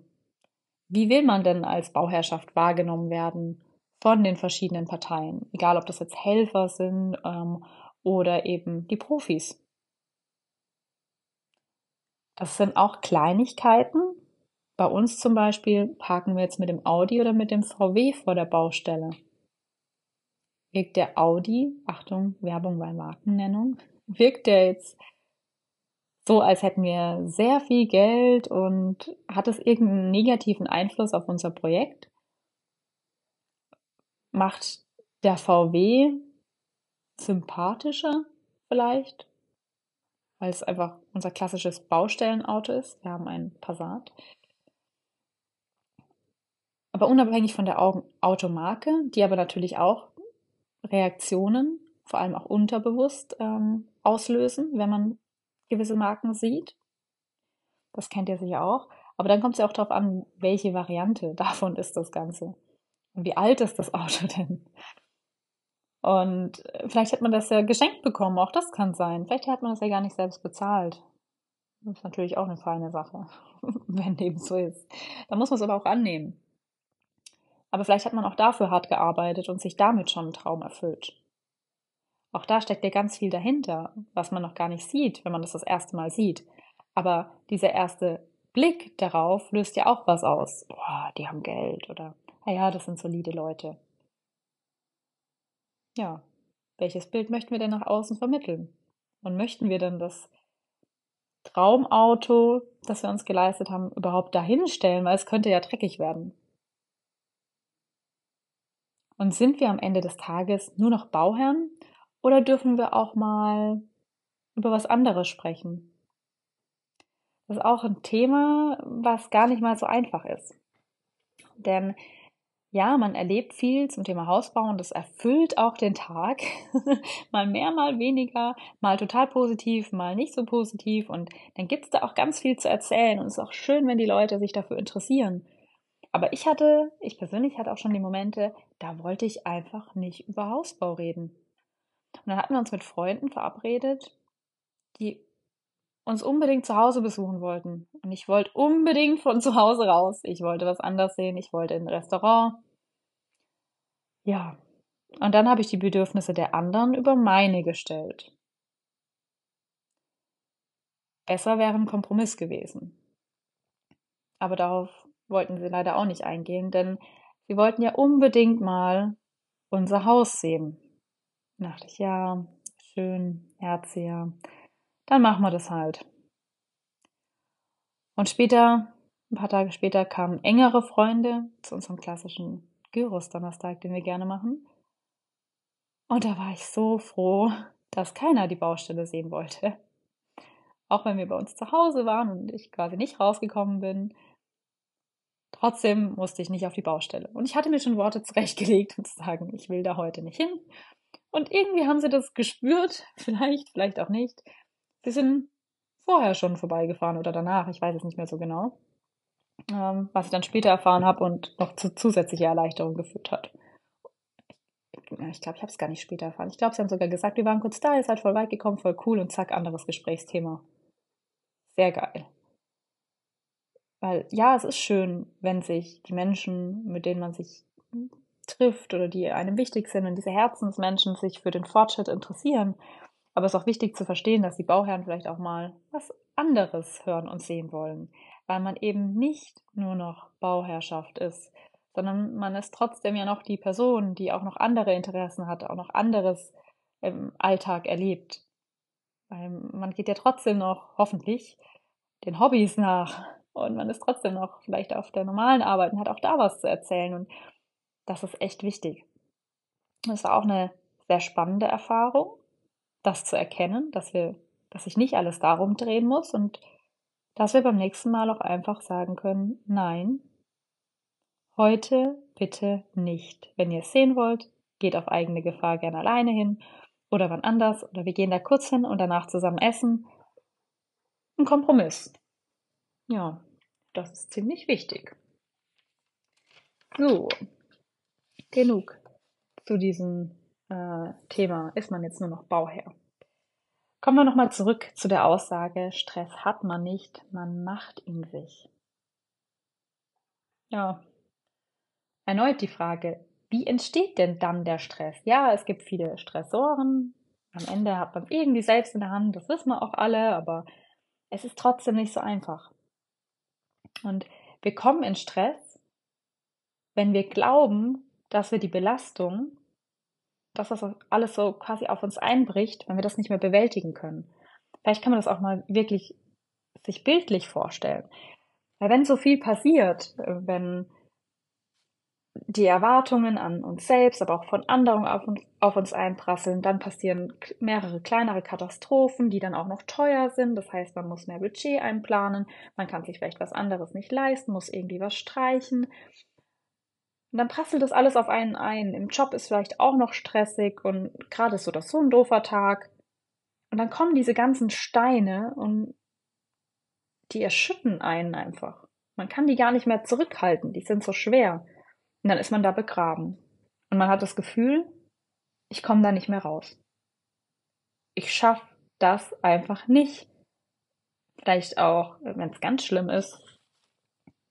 Wie will man denn als Bauherrschaft wahrgenommen werden von den verschiedenen Parteien? Egal, ob das jetzt Helfer sind ähm, oder eben die Profis. Das sind auch Kleinigkeiten. Bei uns zum Beispiel parken wir jetzt mit dem Audi oder mit dem VW vor der Baustelle. Wirkt der Audi, Achtung, Werbung bei Markennennung, wirkt der jetzt so, als hätten wir sehr viel Geld und hat es irgendeinen negativen Einfluss auf unser Projekt? Macht der VW sympathischer vielleicht? Weil es einfach unser klassisches Baustellenauto ist. Wir haben einen Passat. Aber unabhängig von der Automarke, die aber natürlich auch Reaktionen, vor allem auch unterbewusst, ähm, auslösen, wenn man gewisse Marken sieht. Das kennt ihr sicher auch. Aber dann kommt es ja auch darauf an, welche Variante <laughs> davon ist das Ganze. Und wie alt ist das Auto denn? Und vielleicht hat man das ja geschenkt bekommen, auch das kann sein. Vielleicht hat man das ja gar nicht selbst bezahlt. Das ist natürlich auch eine feine Sache, <laughs> wenn dem so ist. Da muss man es aber auch annehmen. Aber vielleicht hat man auch dafür hart gearbeitet und sich damit schon einen Traum erfüllt. Auch da steckt ja ganz viel dahinter, was man noch gar nicht sieht, wenn man das das erste Mal sieht. Aber dieser erste Blick darauf löst ja auch was aus. Boah, die haben Geld oder, naja, das sind solide Leute. Ja, welches Bild möchten wir denn nach außen vermitteln? Und möchten wir denn das Traumauto, das wir uns geleistet haben, überhaupt dahin stellen, weil es könnte ja dreckig werden? Und sind wir am Ende des Tages nur noch Bauherren oder dürfen wir auch mal über was anderes sprechen? Das ist auch ein Thema, was gar nicht mal so einfach ist. Denn ja, man erlebt viel zum Thema Hausbau und das erfüllt auch den Tag. <laughs> mal mehr, mal weniger, mal total positiv, mal nicht so positiv. Und dann gibt es da auch ganz viel zu erzählen. Und es ist auch schön, wenn die Leute sich dafür interessieren. Aber ich hatte, ich persönlich hatte auch schon die Momente, da wollte ich einfach nicht über Hausbau reden. Und dann hatten wir uns mit Freunden verabredet, die uns unbedingt zu Hause besuchen wollten. Und ich wollte unbedingt von zu Hause raus. Ich wollte was anders sehen. Ich wollte in ein Restaurant. Ja. Und dann habe ich die Bedürfnisse der anderen über meine gestellt. Besser wäre ein Kompromiss gewesen. Aber darauf wollten sie leider auch nicht eingehen, denn sie wollten ja unbedingt mal unser Haus sehen. Da dachte ich, ja, schön, herziger. Dann machen wir das halt. Und später, ein paar Tage später, kamen engere Freunde zu unserem klassischen Gyros-Donnerstag, den wir gerne machen. Und da war ich so froh, dass keiner die Baustelle sehen wollte. Auch wenn wir bei uns zu Hause waren und ich quasi nicht rausgekommen bin, Trotzdem musste ich nicht auf die Baustelle. Und ich hatte mir schon Worte zurechtgelegt, um zu sagen, ich will da heute nicht hin. Und irgendwie haben sie das gespürt, <laughs> vielleicht, vielleicht auch nicht. Sie sind vorher schon vorbeigefahren oder danach, ich weiß es nicht mehr so genau. Ähm, was ich dann später erfahren habe und noch zu zusätzlicher Erleichterung geführt hat. Ich glaube, ich habe es gar nicht später erfahren. Ich glaube, sie haben sogar gesagt, wir waren kurz da, ihr seid voll weit gekommen, voll cool und zack, anderes Gesprächsthema. Sehr geil. Weil ja, es ist schön, wenn sich die Menschen, mit denen man sich trifft oder die einem wichtig sind und diese Herzensmenschen sich für den Fortschritt interessieren. Aber es ist auch wichtig zu verstehen, dass die Bauherren vielleicht auch mal was anderes hören und sehen wollen, weil man eben nicht nur noch Bauherrschaft ist, sondern man ist trotzdem ja noch die Person, die auch noch andere Interessen hat, auch noch anderes im Alltag erlebt. Weil man geht ja trotzdem noch, hoffentlich, den Hobbys nach und man ist trotzdem noch vielleicht auf der normalen Arbeit und hat auch da was zu erzählen und das ist echt wichtig. Das war auch eine sehr spannende Erfahrung, das zu erkennen, dass wir, dass sich nicht alles darum drehen muss und dass wir beim nächsten Mal auch einfach sagen können, nein, heute bitte nicht. Wenn ihr es sehen wollt, geht auf eigene Gefahr gerne alleine hin oder wann anders oder wir gehen da kurz hin und danach zusammen essen. Ein Kompromiss. Ja, das ist ziemlich wichtig. So, genug zu diesem äh, Thema. Ist man jetzt nur noch Bauherr? Kommen wir nochmal zurück zu der Aussage, Stress hat man nicht, man macht ihn sich. Ja, erneut die Frage, wie entsteht denn dann der Stress? Ja, es gibt viele Stressoren. Am Ende hat man irgendwie selbst in der Hand, das wissen wir auch alle, aber es ist trotzdem nicht so einfach. Und wir kommen in Stress, wenn wir glauben, dass wir die Belastung, dass das alles so quasi auf uns einbricht, wenn wir das nicht mehr bewältigen können. Vielleicht kann man das auch mal wirklich sich bildlich vorstellen. Weil wenn so viel passiert, wenn die Erwartungen an uns selbst, aber auch von anderen auf uns, auf uns einprasseln. Dann passieren mehrere kleinere Katastrophen, die dann auch noch teuer sind. Das heißt, man muss mehr Budget einplanen, man kann sich vielleicht was anderes nicht leisten, muss irgendwie was streichen. Und dann prasselt das alles auf einen ein. Im Job ist vielleicht auch noch stressig und gerade ist so das so ein doofer Tag. Und dann kommen diese ganzen Steine und die erschütten einen einfach. Man kann die gar nicht mehr zurückhalten, die sind so schwer. Und dann ist man da begraben. Und man hat das Gefühl, ich komme da nicht mehr raus. Ich schaffe das einfach nicht. Vielleicht auch, wenn es ganz schlimm ist,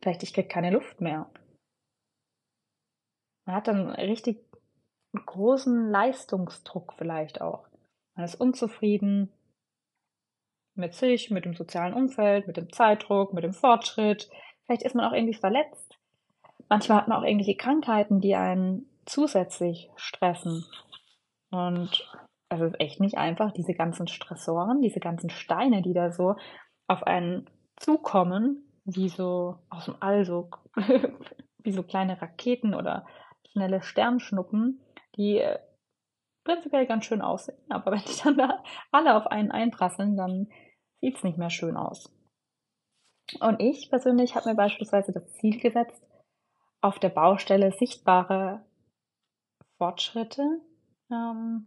vielleicht ich kriege keine Luft mehr. Man hat dann richtig großen Leistungsdruck vielleicht auch. Man ist unzufrieden mit sich, mit dem sozialen Umfeld, mit dem Zeitdruck, mit dem Fortschritt. Vielleicht ist man auch irgendwie verletzt. Manchmal hat man auch irgendwelche Krankheiten, die einen zusätzlich stressen. Und es ist echt nicht einfach, diese ganzen Stressoren, diese ganzen Steine, die da so auf einen zukommen, wie so aus dem All, so <laughs> wie so kleine Raketen oder schnelle Sternschnuppen, die äh, prinzipiell ganz schön aussehen. <laughs> Aber wenn die dann da alle auf einen einprasseln, dann sieht es nicht mehr schön aus. Und ich persönlich habe mir beispielsweise das Ziel gesetzt, auf der Baustelle sichtbare Fortschritte ähm,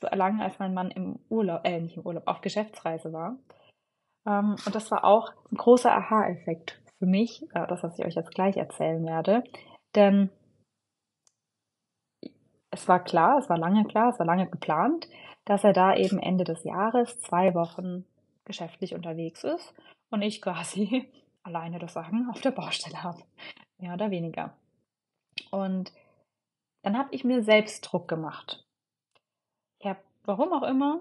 zu erlangen, als mein Mann im Urlaub, äh, nicht im Urlaub, auf Geschäftsreise war. Ähm, und das war auch ein großer Aha-Effekt für mich, äh, das, was ich euch jetzt gleich erzählen werde. Denn es war klar, es war lange klar, es war lange geplant, dass er da eben Ende des Jahres zwei Wochen geschäftlich unterwegs ist und ich quasi <laughs> alleine das Sagen auf der Baustelle habe. Mehr oder weniger. Und dann habe ich mir selbst Druck gemacht. Ich habe, warum auch immer,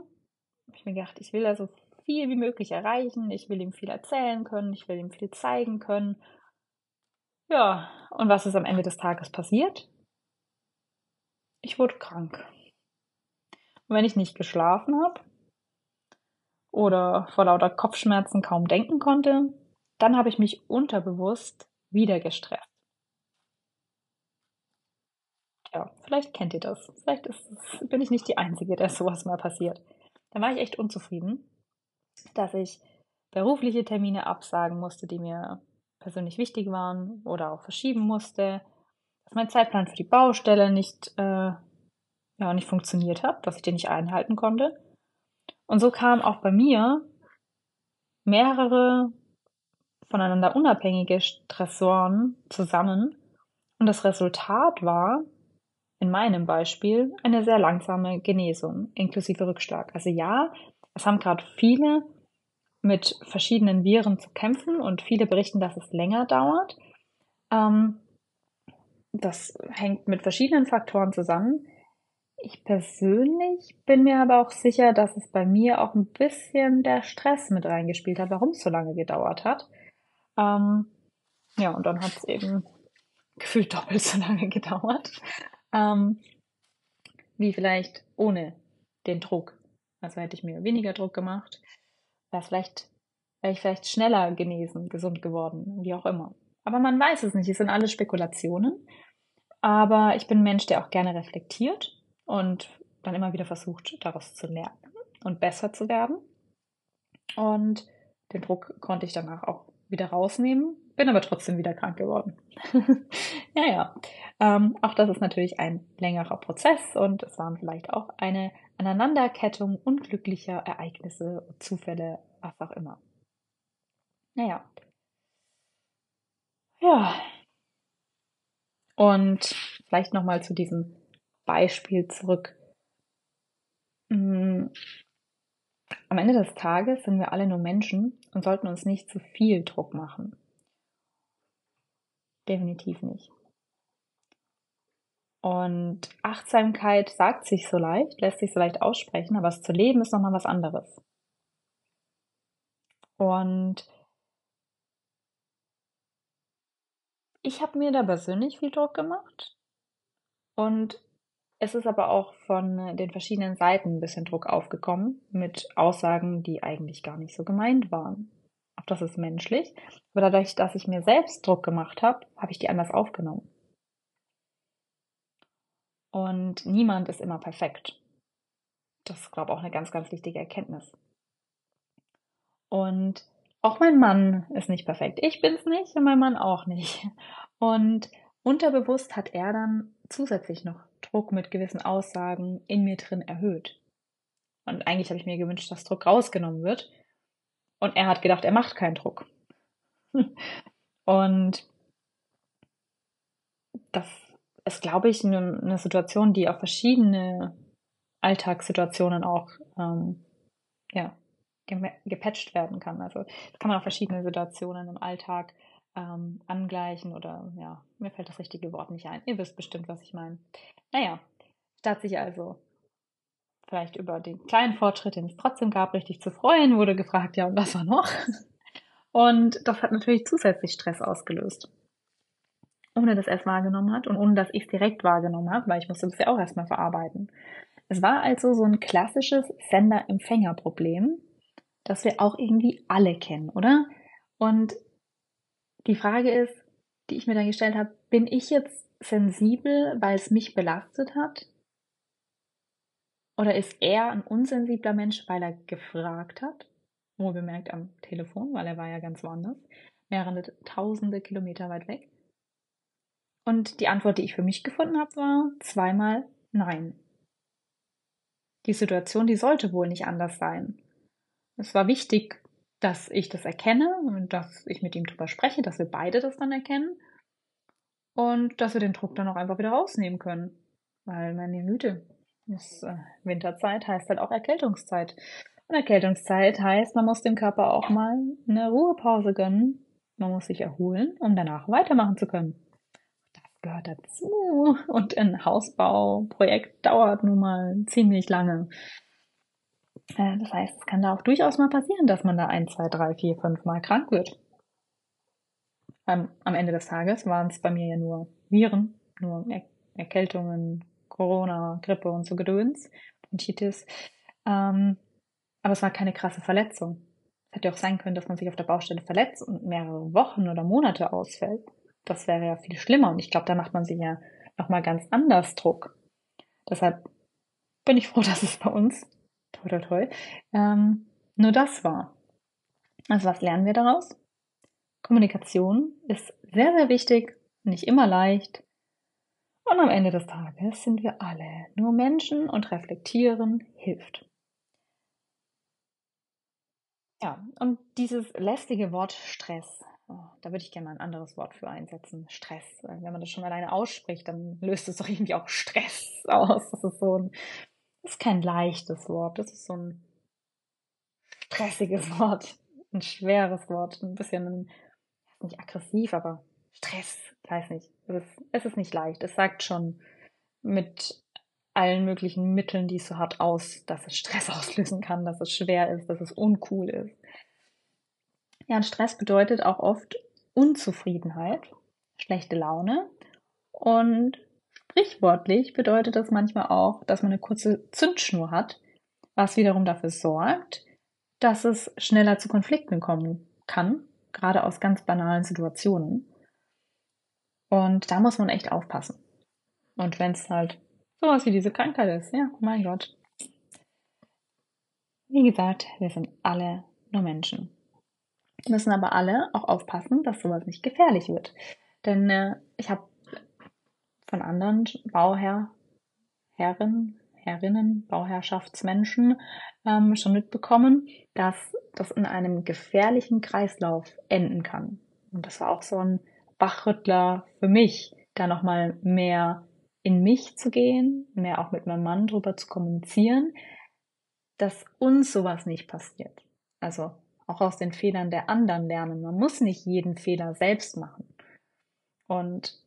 habe ich mir gedacht, ich will da so viel wie möglich erreichen, ich will ihm viel erzählen können, ich will ihm viel zeigen können. Ja, und was ist am Ende des Tages passiert? Ich wurde krank. Und wenn ich nicht geschlafen habe oder vor lauter Kopfschmerzen kaum denken konnte, dann habe ich mich unterbewusst wieder gestresst. Ja, vielleicht kennt ihr das. Vielleicht ist, bin ich nicht die Einzige, der sowas mal passiert. Da war ich echt unzufrieden, dass ich berufliche Termine absagen musste, die mir persönlich wichtig waren oder auch verschieben musste, dass mein Zeitplan für die Baustelle nicht, äh, ja, nicht funktioniert hat, dass ich den nicht einhalten konnte. Und so kamen auch bei mir mehrere voneinander unabhängige Stressoren zusammen. Und das Resultat war, in meinem Beispiel, eine sehr langsame Genesung inklusive Rückschlag. Also ja, es haben gerade viele mit verschiedenen Viren zu kämpfen und viele berichten, dass es länger dauert. Ähm, das hängt mit verschiedenen Faktoren zusammen. Ich persönlich bin mir aber auch sicher, dass es bei mir auch ein bisschen der Stress mit reingespielt hat, warum es so lange gedauert hat. Ähm, ja, und dann hat es eben gefühlt doppelt so lange gedauert, ähm, wie vielleicht ohne den Druck. Also hätte ich mir weniger Druck gemacht, wäre vielleicht, wäre ich vielleicht schneller genesen, gesund geworden, wie auch immer. Aber man weiß es nicht, es sind alles Spekulationen. Aber ich bin ein Mensch, der auch gerne reflektiert und dann immer wieder versucht, daraus zu lernen und besser zu werden. Und den Druck konnte ich danach auch wieder rausnehmen, bin aber trotzdem wieder krank geworden. <laughs> ja, ja. Ähm, auch das ist natürlich ein längerer Prozess und es waren vielleicht auch eine Aneinanderkettung unglücklicher Ereignisse, Zufälle, was auch immer. Naja. Ja. Und vielleicht nochmal zu diesem Beispiel zurück. Mm. Am Ende des Tages sind wir alle nur Menschen und sollten uns nicht zu viel Druck machen. Definitiv nicht. Und Achtsamkeit sagt sich so leicht, lässt sich so leicht aussprechen, aber es zu leben ist nochmal was anderes. Und ich habe mir da persönlich viel Druck gemacht. Und es ist aber auch von den verschiedenen Seiten ein bisschen Druck aufgekommen mit Aussagen, die eigentlich gar nicht so gemeint waren. Auch das ist menschlich. Aber dadurch, dass ich mir selbst Druck gemacht habe, habe ich die anders aufgenommen. Und niemand ist immer perfekt. Das ist, glaube ich, auch eine ganz, ganz wichtige Erkenntnis. Und auch mein Mann ist nicht perfekt. Ich bin es nicht und mein Mann auch nicht. Und unterbewusst hat er dann zusätzlich noch Druck mit gewissen Aussagen in mir drin erhöht. Und eigentlich habe ich mir gewünscht, dass Druck rausgenommen wird. Und er hat gedacht, er macht keinen Druck. <laughs> Und das ist, glaube ich, eine, eine Situation, die auf verschiedene Alltagssituationen auch ähm, ja, gepatcht werden kann. Also das kann man auf verschiedene Situationen im Alltag ähm, angleichen oder ja, mir fällt das richtige Wort nicht ein. Ihr wisst bestimmt, was ich meine. Naja, statt sich also vielleicht über den kleinen Fortschritt, den es trotzdem gab, richtig zu freuen, wurde gefragt, ja, und was war noch? Und das hat natürlich zusätzlich Stress ausgelöst. Ohne dass er es wahrgenommen hat und ohne dass ich es direkt wahrgenommen habe, weil ich musste das ja auch erstmal verarbeiten. Es war also so ein klassisches Sender-Empfänger-Problem, das wir auch irgendwie alle kennen, oder? Und die Frage ist, die ich mir dann gestellt habe, bin ich jetzt sensibel, weil es mich belastet hat? Oder ist er ein unsensibler Mensch, weil er gefragt hat? Wohl bemerkt am Telefon, weil er war ja ganz woanders, mehrere tausende Kilometer weit weg. Und die Antwort, die ich für mich gefunden habe, war zweimal Nein. Die Situation, die sollte wohl nicht anders sein. Es war wichtig, dass ich das erkenne und dass ich mit ihm drüber spreche, dass wir beide das dann erkennen und dass wir den Druck dann auch einfach wieder rausnehmen können. Weil, meine Güte, ist, äh, Winterzeit heißt halt auch Erkältungszeit. Und Erkältungszeit heißt, man muss dem Körper auch mal eine Ruhepause gönnen. Man muss sich erholen, um danach weitermachen zu können. Das gehört dazu. Und ein Hausbauprojekt dauert nun mal ziemlich lange. Äh, das heißt, es kann da auch durchaus mal passieren, dass man da ein, zwei, drei, vier, fünf Mal krank wird. Am Ende des Tages waren es bei mir ja nur Viren, nur er Erkältungen, Corona, Grippe und so Gedöns, Bronchitis. Ähm, aber es war keine krasse Verletzung. Es hätte auch sein können, dass man sich auf der Baustelle verletzt und mehrere Wochen oder Monate ausfällt. Das wäre ja viel schlimmer und ich glaube, da macht man sich ja nochmal ganz anders Druck. Deshalb bin ich froh, <laughs> dass es bei uns toi, toi, toi, ähm, nur das war. Also was lernen wir daraus? Kommunikation ist sehr, sehr wichtig, nicht immer leicht. Und am Ende des Tages sind wir alle nur Menschen und reflektieren hilft. Ja, und dieses lästige Wort Stress, oh, da würde ich gerne mal ein anderes Wort für einsetzen. Stress. Wenn man das schon alleine ausspricht, dann löst es doch irgendwie auch Stress <laughs> aus. Das ist so ein ist kein leichtes Wort, das ist so ein stressiges Wort, ein schweres Wort, ein bisschen, nicht aggressiv, aber Stress, weiß nicht. Es ist, es ist nicht leicht. Es sagt schon mit allen möglichen Mitteln, die es so hat, aus, dass es Stress <laughs> auslösen kann, dass es schwer ist, dass es uncool ist. Ja, und Stress bedeutet auch oft Unzufriedenheit, schlechte Laune und Sprichwortlich bedeutet das manchmal auch, dass man eine kurze Zündschnur hat, was wiederum dafür sorgt, dass es schneller zu Konflikten kommen kann, gerade aus ganz banalen Situationen. Und da muss man echt aufpassen. Und wenn es halt sowas wie diese Krankheit ist, ja, mein Gott. Wie gesagt, wir sind alle nur Menschen. Wir müssen aber alle auch aufpassen, dass sowas nicht gefährlich wird. Denn äh, ich habe von anderen Bauherr, Herren, Herrinnen, Bauherrschaftsmenschen ähm, schon mitbekommen, dass das in einem gefährlichen Kreislauf enden kann. Und das war auch so ein Wachrüttler für mich, da nochmal mehr in mich zu gehen, mehr auch mit meinem Mann drüber zu kommunizieren, dass uns sowas nicht passiert. Also auch aus den Fehlern der anderen lernen. Man muss nicht jeden Fehler selbst machen. Und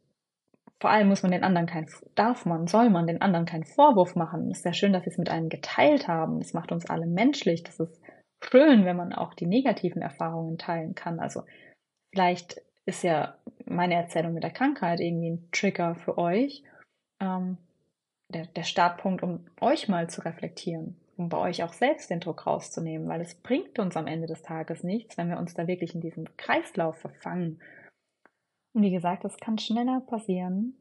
vor allem muss man den anderen kein, darf man, soll man den anderen keinen Vorwurf machen. Es ist ja schön, dass sie es mit einem geteilt haben. Es macht uns alle menschlich. Das ist schön, wenn man auch die negativen Erfahrungen teilen kann. Also vielleicht ist ja meine Erzählung mit der Krankheit irgendwie ein Trigger für euch. Ähm, der, der Startpunkt, um euch mal zu reflektieren, um bei euch auch selbst den Druck rauszunehmen, weil es bringt uns am Ende des Tages nichts, wenn wir uns da wirklich in diesem Kreislauf verfangen und wie gesagt, das kann schneller passieren,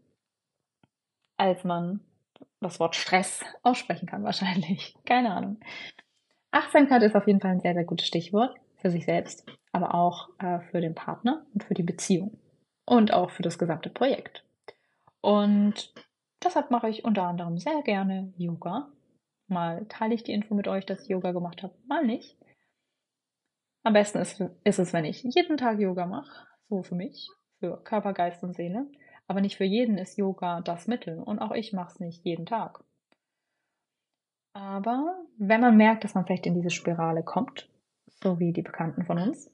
als man das Wort Stress aussprechen kann, wahrscheinlich. <laughs> Keine Ahnung. Achtsamkeit ist auf jeden Fall ein sehr, sehr gutes Stichwort für sich selbst, aber auch äh, für den Partner und für die Beziehung und auch für das gesamte Projekt. Und deshalb mache ich unter anderem sehr gerne Yoga. Mal teile ich die Info mit euch, dass ich Yoga gemacht habe, mal nicht. Am besten ist, ist es, wenn ich jeden Tag Yoga mache, so für mich, für Körper, Geist und Seele. Aber nicht für jeden ist Yoga das Mittel und auch ich mache es nicht jeden Tag. Aber wenn man merkt, dass man vielleicht in diese Spirale kommt, so wie die Bekannten von uns,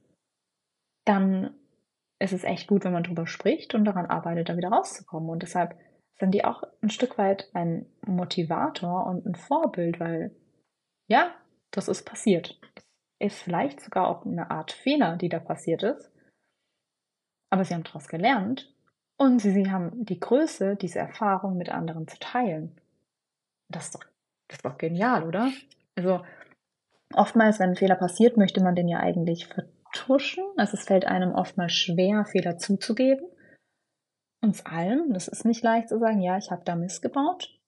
dann ist es echt gut, wenn man drüber spricht und daran arbeitet, da wieder rauszukommen. Und deshalb sind die auch ein Stück weit ein Motivator und ein Vorbild, weil ja, das ist passiert. Ist vielleicht sogar auch eine Art Fehler, die da passiert ist. Aber sie haben daraus gelernt und sie, sie haben die Größe, diese Erfahrung mit anderen zu teilen. Das ist doch, das ist doch genial, oder? Also oftmals, wenn ein Fehler passiert, möchte man den ja eigentlich vertuschen. Also es fällt einem oftmals schwer, Fehler zuzugeben. Uns allen, das ist nicht leicht zu sagen, ja, ich habe da missgebaut.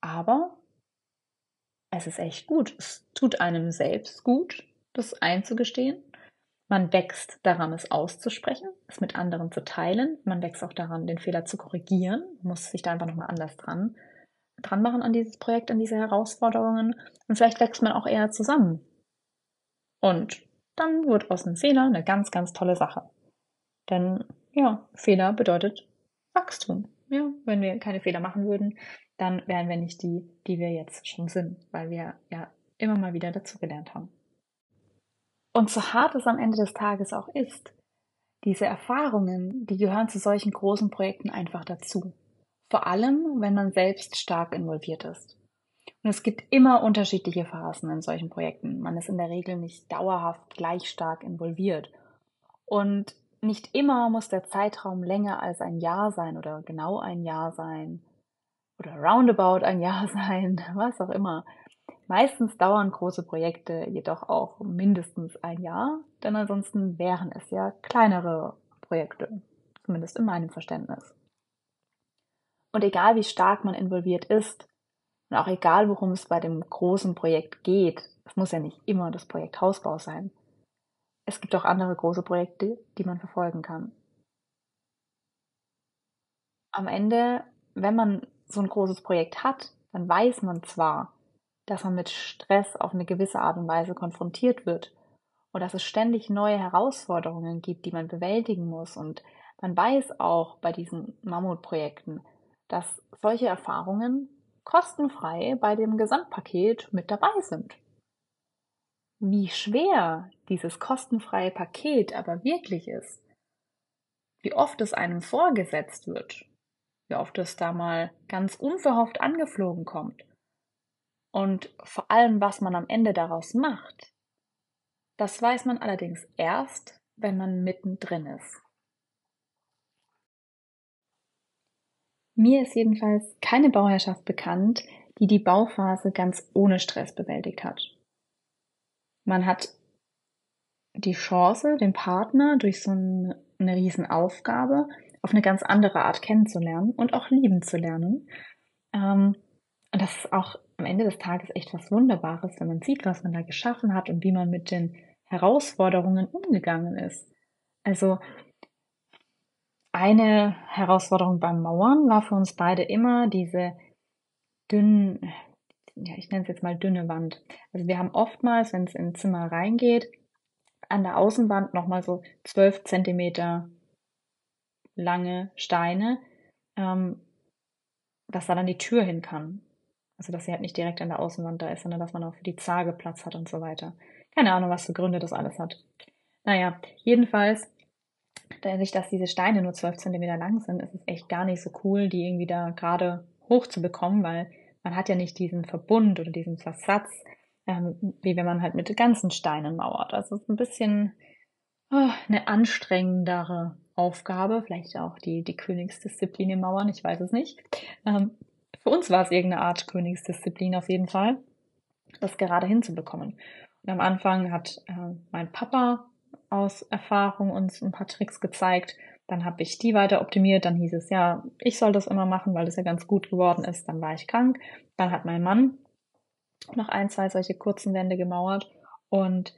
Aber es ist echt gut. Es tut einem selbst gut, das einzugestehen. Man wächst daran, es auszusprechen, es mit anderen zu teilen. Man wächst auch daran, den Fehler zu korrigieren, muss sich da einfach nochmal anders dran, dran machen an dieses Projekt, an diese Herausforderungen. Und vielleicht wächst man auch eher zusammen. Und dann wird aus einem Fehler eine ganz, ganz tolle Sache. Denn ja, Fehler bedeutet Wachstum. Ja, wenn wir keine Fehler machen würden, dann wären wir nicht die, die wir jetzt schon sind, weil wir ja immer mal wieder dazugelernt haben. Und so hart es am Ende des Tages auch ist, diese Erfahrungen, die gehören zu solchen großen Projekten einfach dazu. Vor allem, wenn man selbst stark involviert ist. Und es gibt immer unterschiedliche Phasen in solchen Projekten. Man ist in der Regel nicht dauerhaft gleich stark involviert. Und nicht immer muss der Zeitraum länger als ein Jahr sein oder genau ein Jahr sein oder roundabout ein Jahr <laughs> sein, was auch immer. Meistens dauern große Projekte jedoch auch mindestens ein Jahr, denn ansonsten wären es ja kleinere Projekte, zumindest in meinem Verständnis. Und egal wie stark man involviert ist, und auch egal worum es bei dem großen Projekt geht, es muss ja nicht immer das Projekt Hausbau sein. Es gibt auch andere große Projekte, die man verfolgen kann. Am Ende, wenn man so ein großes Projekt hat, dann weiß man zwar, dass man mit Stress auf eine gewisse Art und Weise konfrontiert wird und dass es ständig neue Herausforderungen gibt, die man bewältigen muss. Und man weiß auch bei diesen Mammutprojekten, dass solche Erfahrungen kostenfrei bei dem Gesamtpaket mit dabei sind. Wie schwer dieses kostenfreie Paket aber wirklich ist, wie oft es einem vorgesetzt wird, wie oft es da mal ganz unverhofft angeflogen kommt und vor allem, was man am Ende daraus macht, das weiß man allerdings erst, wenn man mittendrin ist. Mir ist jedenfalls keine Bauherrschaft bekannt, die die Bauphase ganz ohne Stress bewältigt hat. Man hat die Chance, den Partner durch so eine, Riesenaufgabe auf eine ganz andere Art kennenzulernen und auch lieben zu lernen. Ähm, und das ist auch am Ende des Tages echt was Wunderbares, wenn man sieht, was man da geschaffen hat und wie man mit den Herausforderungen umgegangen ist. Also eine Herausforderung beim Mauern war für uns beide immer diese dünnen, ja, ich nenne es jetzt mal dünne Wand. Also wir haben oftmals, wenn es ins Zimmer reingeht, an der Außenwand nochmal so zwölf Zentimeter lange Steine, ähm, dass da dann die Tür hin kann. Also, dass sie halt nicht direkt an der Außenwand da ist, sondern dass man auch für die Zage Platz hat und so weiter. Keine Ahnung, was für Gründe das alles hat. Naja, jedenfalls, dadurch, dass diese Steine nur 12 cm lang sind, ist es echt gar nicht so cool, die irgendwie da gerade hoch zu bekommen, weil man hat ja nicht diesen Verbund oder diesen Versatz, ähm, wie wenn man halt mit ganzen Steinen mauert. Also es ist ein bisschen oh, eine anstrengendere Aufgabe, vielleicht auch die, die Königsdisziplin im Mauern, ich weiß es nicht. Ähm, für uns war es irgendeine Art Königsdisziplin auf jeden Fall, das gerade hinzubekommen. Und am Anfang hat äh, mein Papa aus Erfahrung uns ein paar Tricks gezeigt. Dann habe ich die weiter optimiert. Dann hieß es, ja, ich soll das immer machen, weil das ja ganz gut geworden ist. Dann war ich krank. Dann hat mein Mann noch ein, zwei solche kurzen Wände gemauert und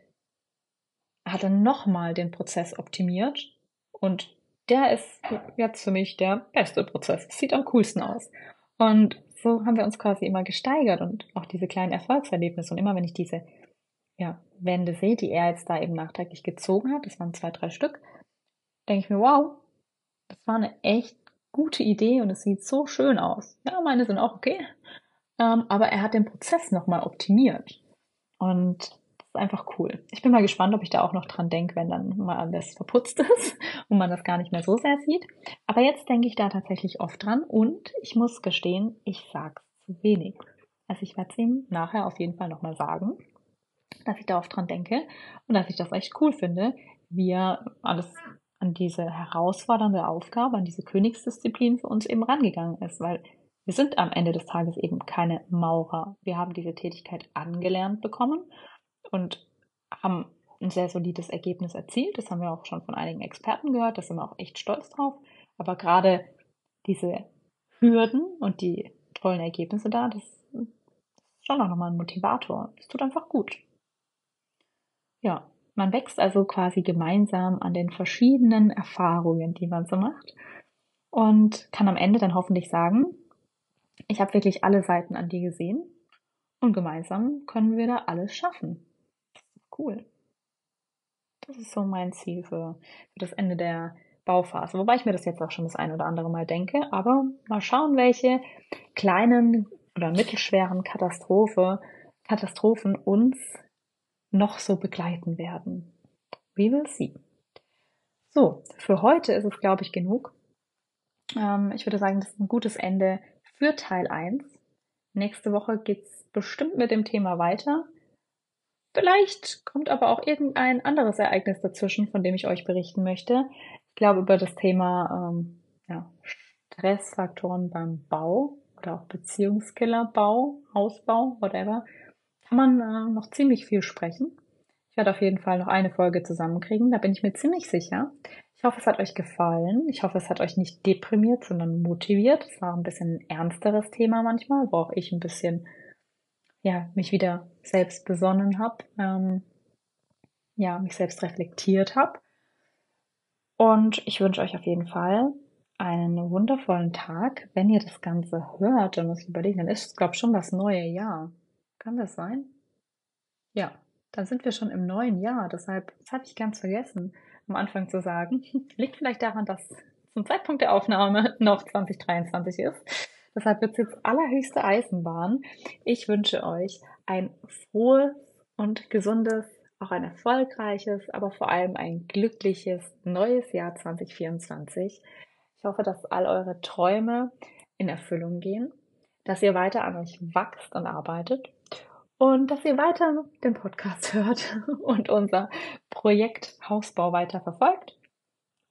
hat dann nochmal den Prozess optimiert. Und der ist jetzt für mich der beste Prozess. Sieht am coolsten aus. Und so haben wir uns quasi immer gesteigert und auch diese kleinen Erfolgserlebnisse. Und immer wenn ich diese ja, Wände die er jetzt da eben nachträglich gezogen hat, das waren zwei, drei Stück, denke ich mir, wow, das war eine echt gute Idee und es sieht so schön aus. Ja, meine sind auch okay. Ähm, aber er hat den Prozess nochmal optimiert. Und das ist einfach cool. Ich bin mal gespannt, ob ich da auch noch dran denke, wenn dann mal alles verputzt <laughs> ist und man das gar nicht mehr so sehr sieht. Aber jetzt denke ich da tatsächlich oft dran und ich muss gestehen, ich sag's zu wenig. Also ich werde es ihm nachher auf jeden Fall nochmal sagen, dass ich da oft dran denke und dass ich das echt cool finde, wie er alles an diese herausfordernde Aufgabe, an diese Königsdisziplin für uns eben rangegangen ist, weil wir sind am Ende des Tages eben keine Maurer. Wir haben diese Tätigkeit angelernt bekommen und haben ein sehr solides Ergebnis erzielt. Das haben wir auch schon von einigen Experten gehört, da sind wir auch echt stolz drauf. Aber gerade diese Hürden und die tollen Ergebnisse da, das ist schon auch nochmal ein Motivator. Das tut einfach gut. Ja, man wächst also quasi gemeinsam an den verschiedenen Erfahrungen, die man so macht und kann am Ende dann hoffentlich sagen, ich habe wirklich alle Seiten an dir gesehen und gemeinsam können wir da alles schaffen. Cool. Das ist so mein Ziel für, für das Ende der Bauphase. Wobei ich mir das jetzt auch schon das ein oder andere Mal denke. Aber mal schauen, welche kleinen oder mittelschweren Katastrophe, Katastrophen uns noch so begleiten werden. We will see. So, für heute ist es, glaube ich, genug. Ähm, ich würde sagen, das ist ein gutes Ende für Teil 1. Nächste Woche geht's bestimmt mit dem Thema weiter. Vielleicht kommt aber auch irgendein anderes Ereignis dazwischen, von dem ich euch berichten möchte. Ich glaube, über das Thema ähm, ja, Stressfaktoren beim Bau oder auch Beziehungskiller, Bau, Hausbau, whatever, kann man äh, noch ziemlich viel sprechen. Ich werde auf jeden Fall noch eine Folge zusammenkriegen, da bin ich mir ziemlich sicher. Ich hoffe, es hat euch gefallen. Ich hoffe, es hat euch nicht deprimiert, sondern motiviert. Es war ein bisschen ein ernsteres Thema manchmal, wo auch ich ein bisschen ja, mich wieder selbst besonnen habe, ähm, ja, mich selbst reflektiert habe. Und ich wünsche euch auf jeden Fall einen wundervollen Tag. Wenn ihr das Ganze hört, dann muss ich überlegen, dann ist es, glaube ich, schon das neue Jahr. Kann das sein? Ja, dann sind wir schon im neuen Jahr. Deshalb, das hatte ich ganz vergessen, am Anfang zu sagen. <laughs> Liegt vielleicht daran, dass zum Zeitpunkt der Aufnahme noch 2023 ist. Deshalb wird es jetzt allerhöchste Eisenbahn. Ich wünsche euch ein frohes und gesundes, auch ein erfolgreiches, aber vor allem ein glückliches neues Jahr 2024. Ich hoffe, dass all eure Träume in Erfüllung gehen, dass ihr weiter an euch wachst und arbeitet und dass ihr weiter den Podcast <laughs> hört und unser Projekt Hausbau weiter verfolgt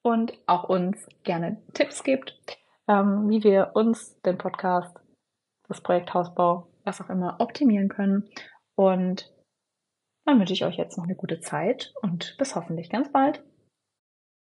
und auch uns gerne Tipps gibt, ähm, wie wir uns den Podcast, das Projekt Hausbau, was auch immer optimieren können. Und dann wünsche ich euch jetzt noch eine gute Zeit und bis hoffentlich ganz bald.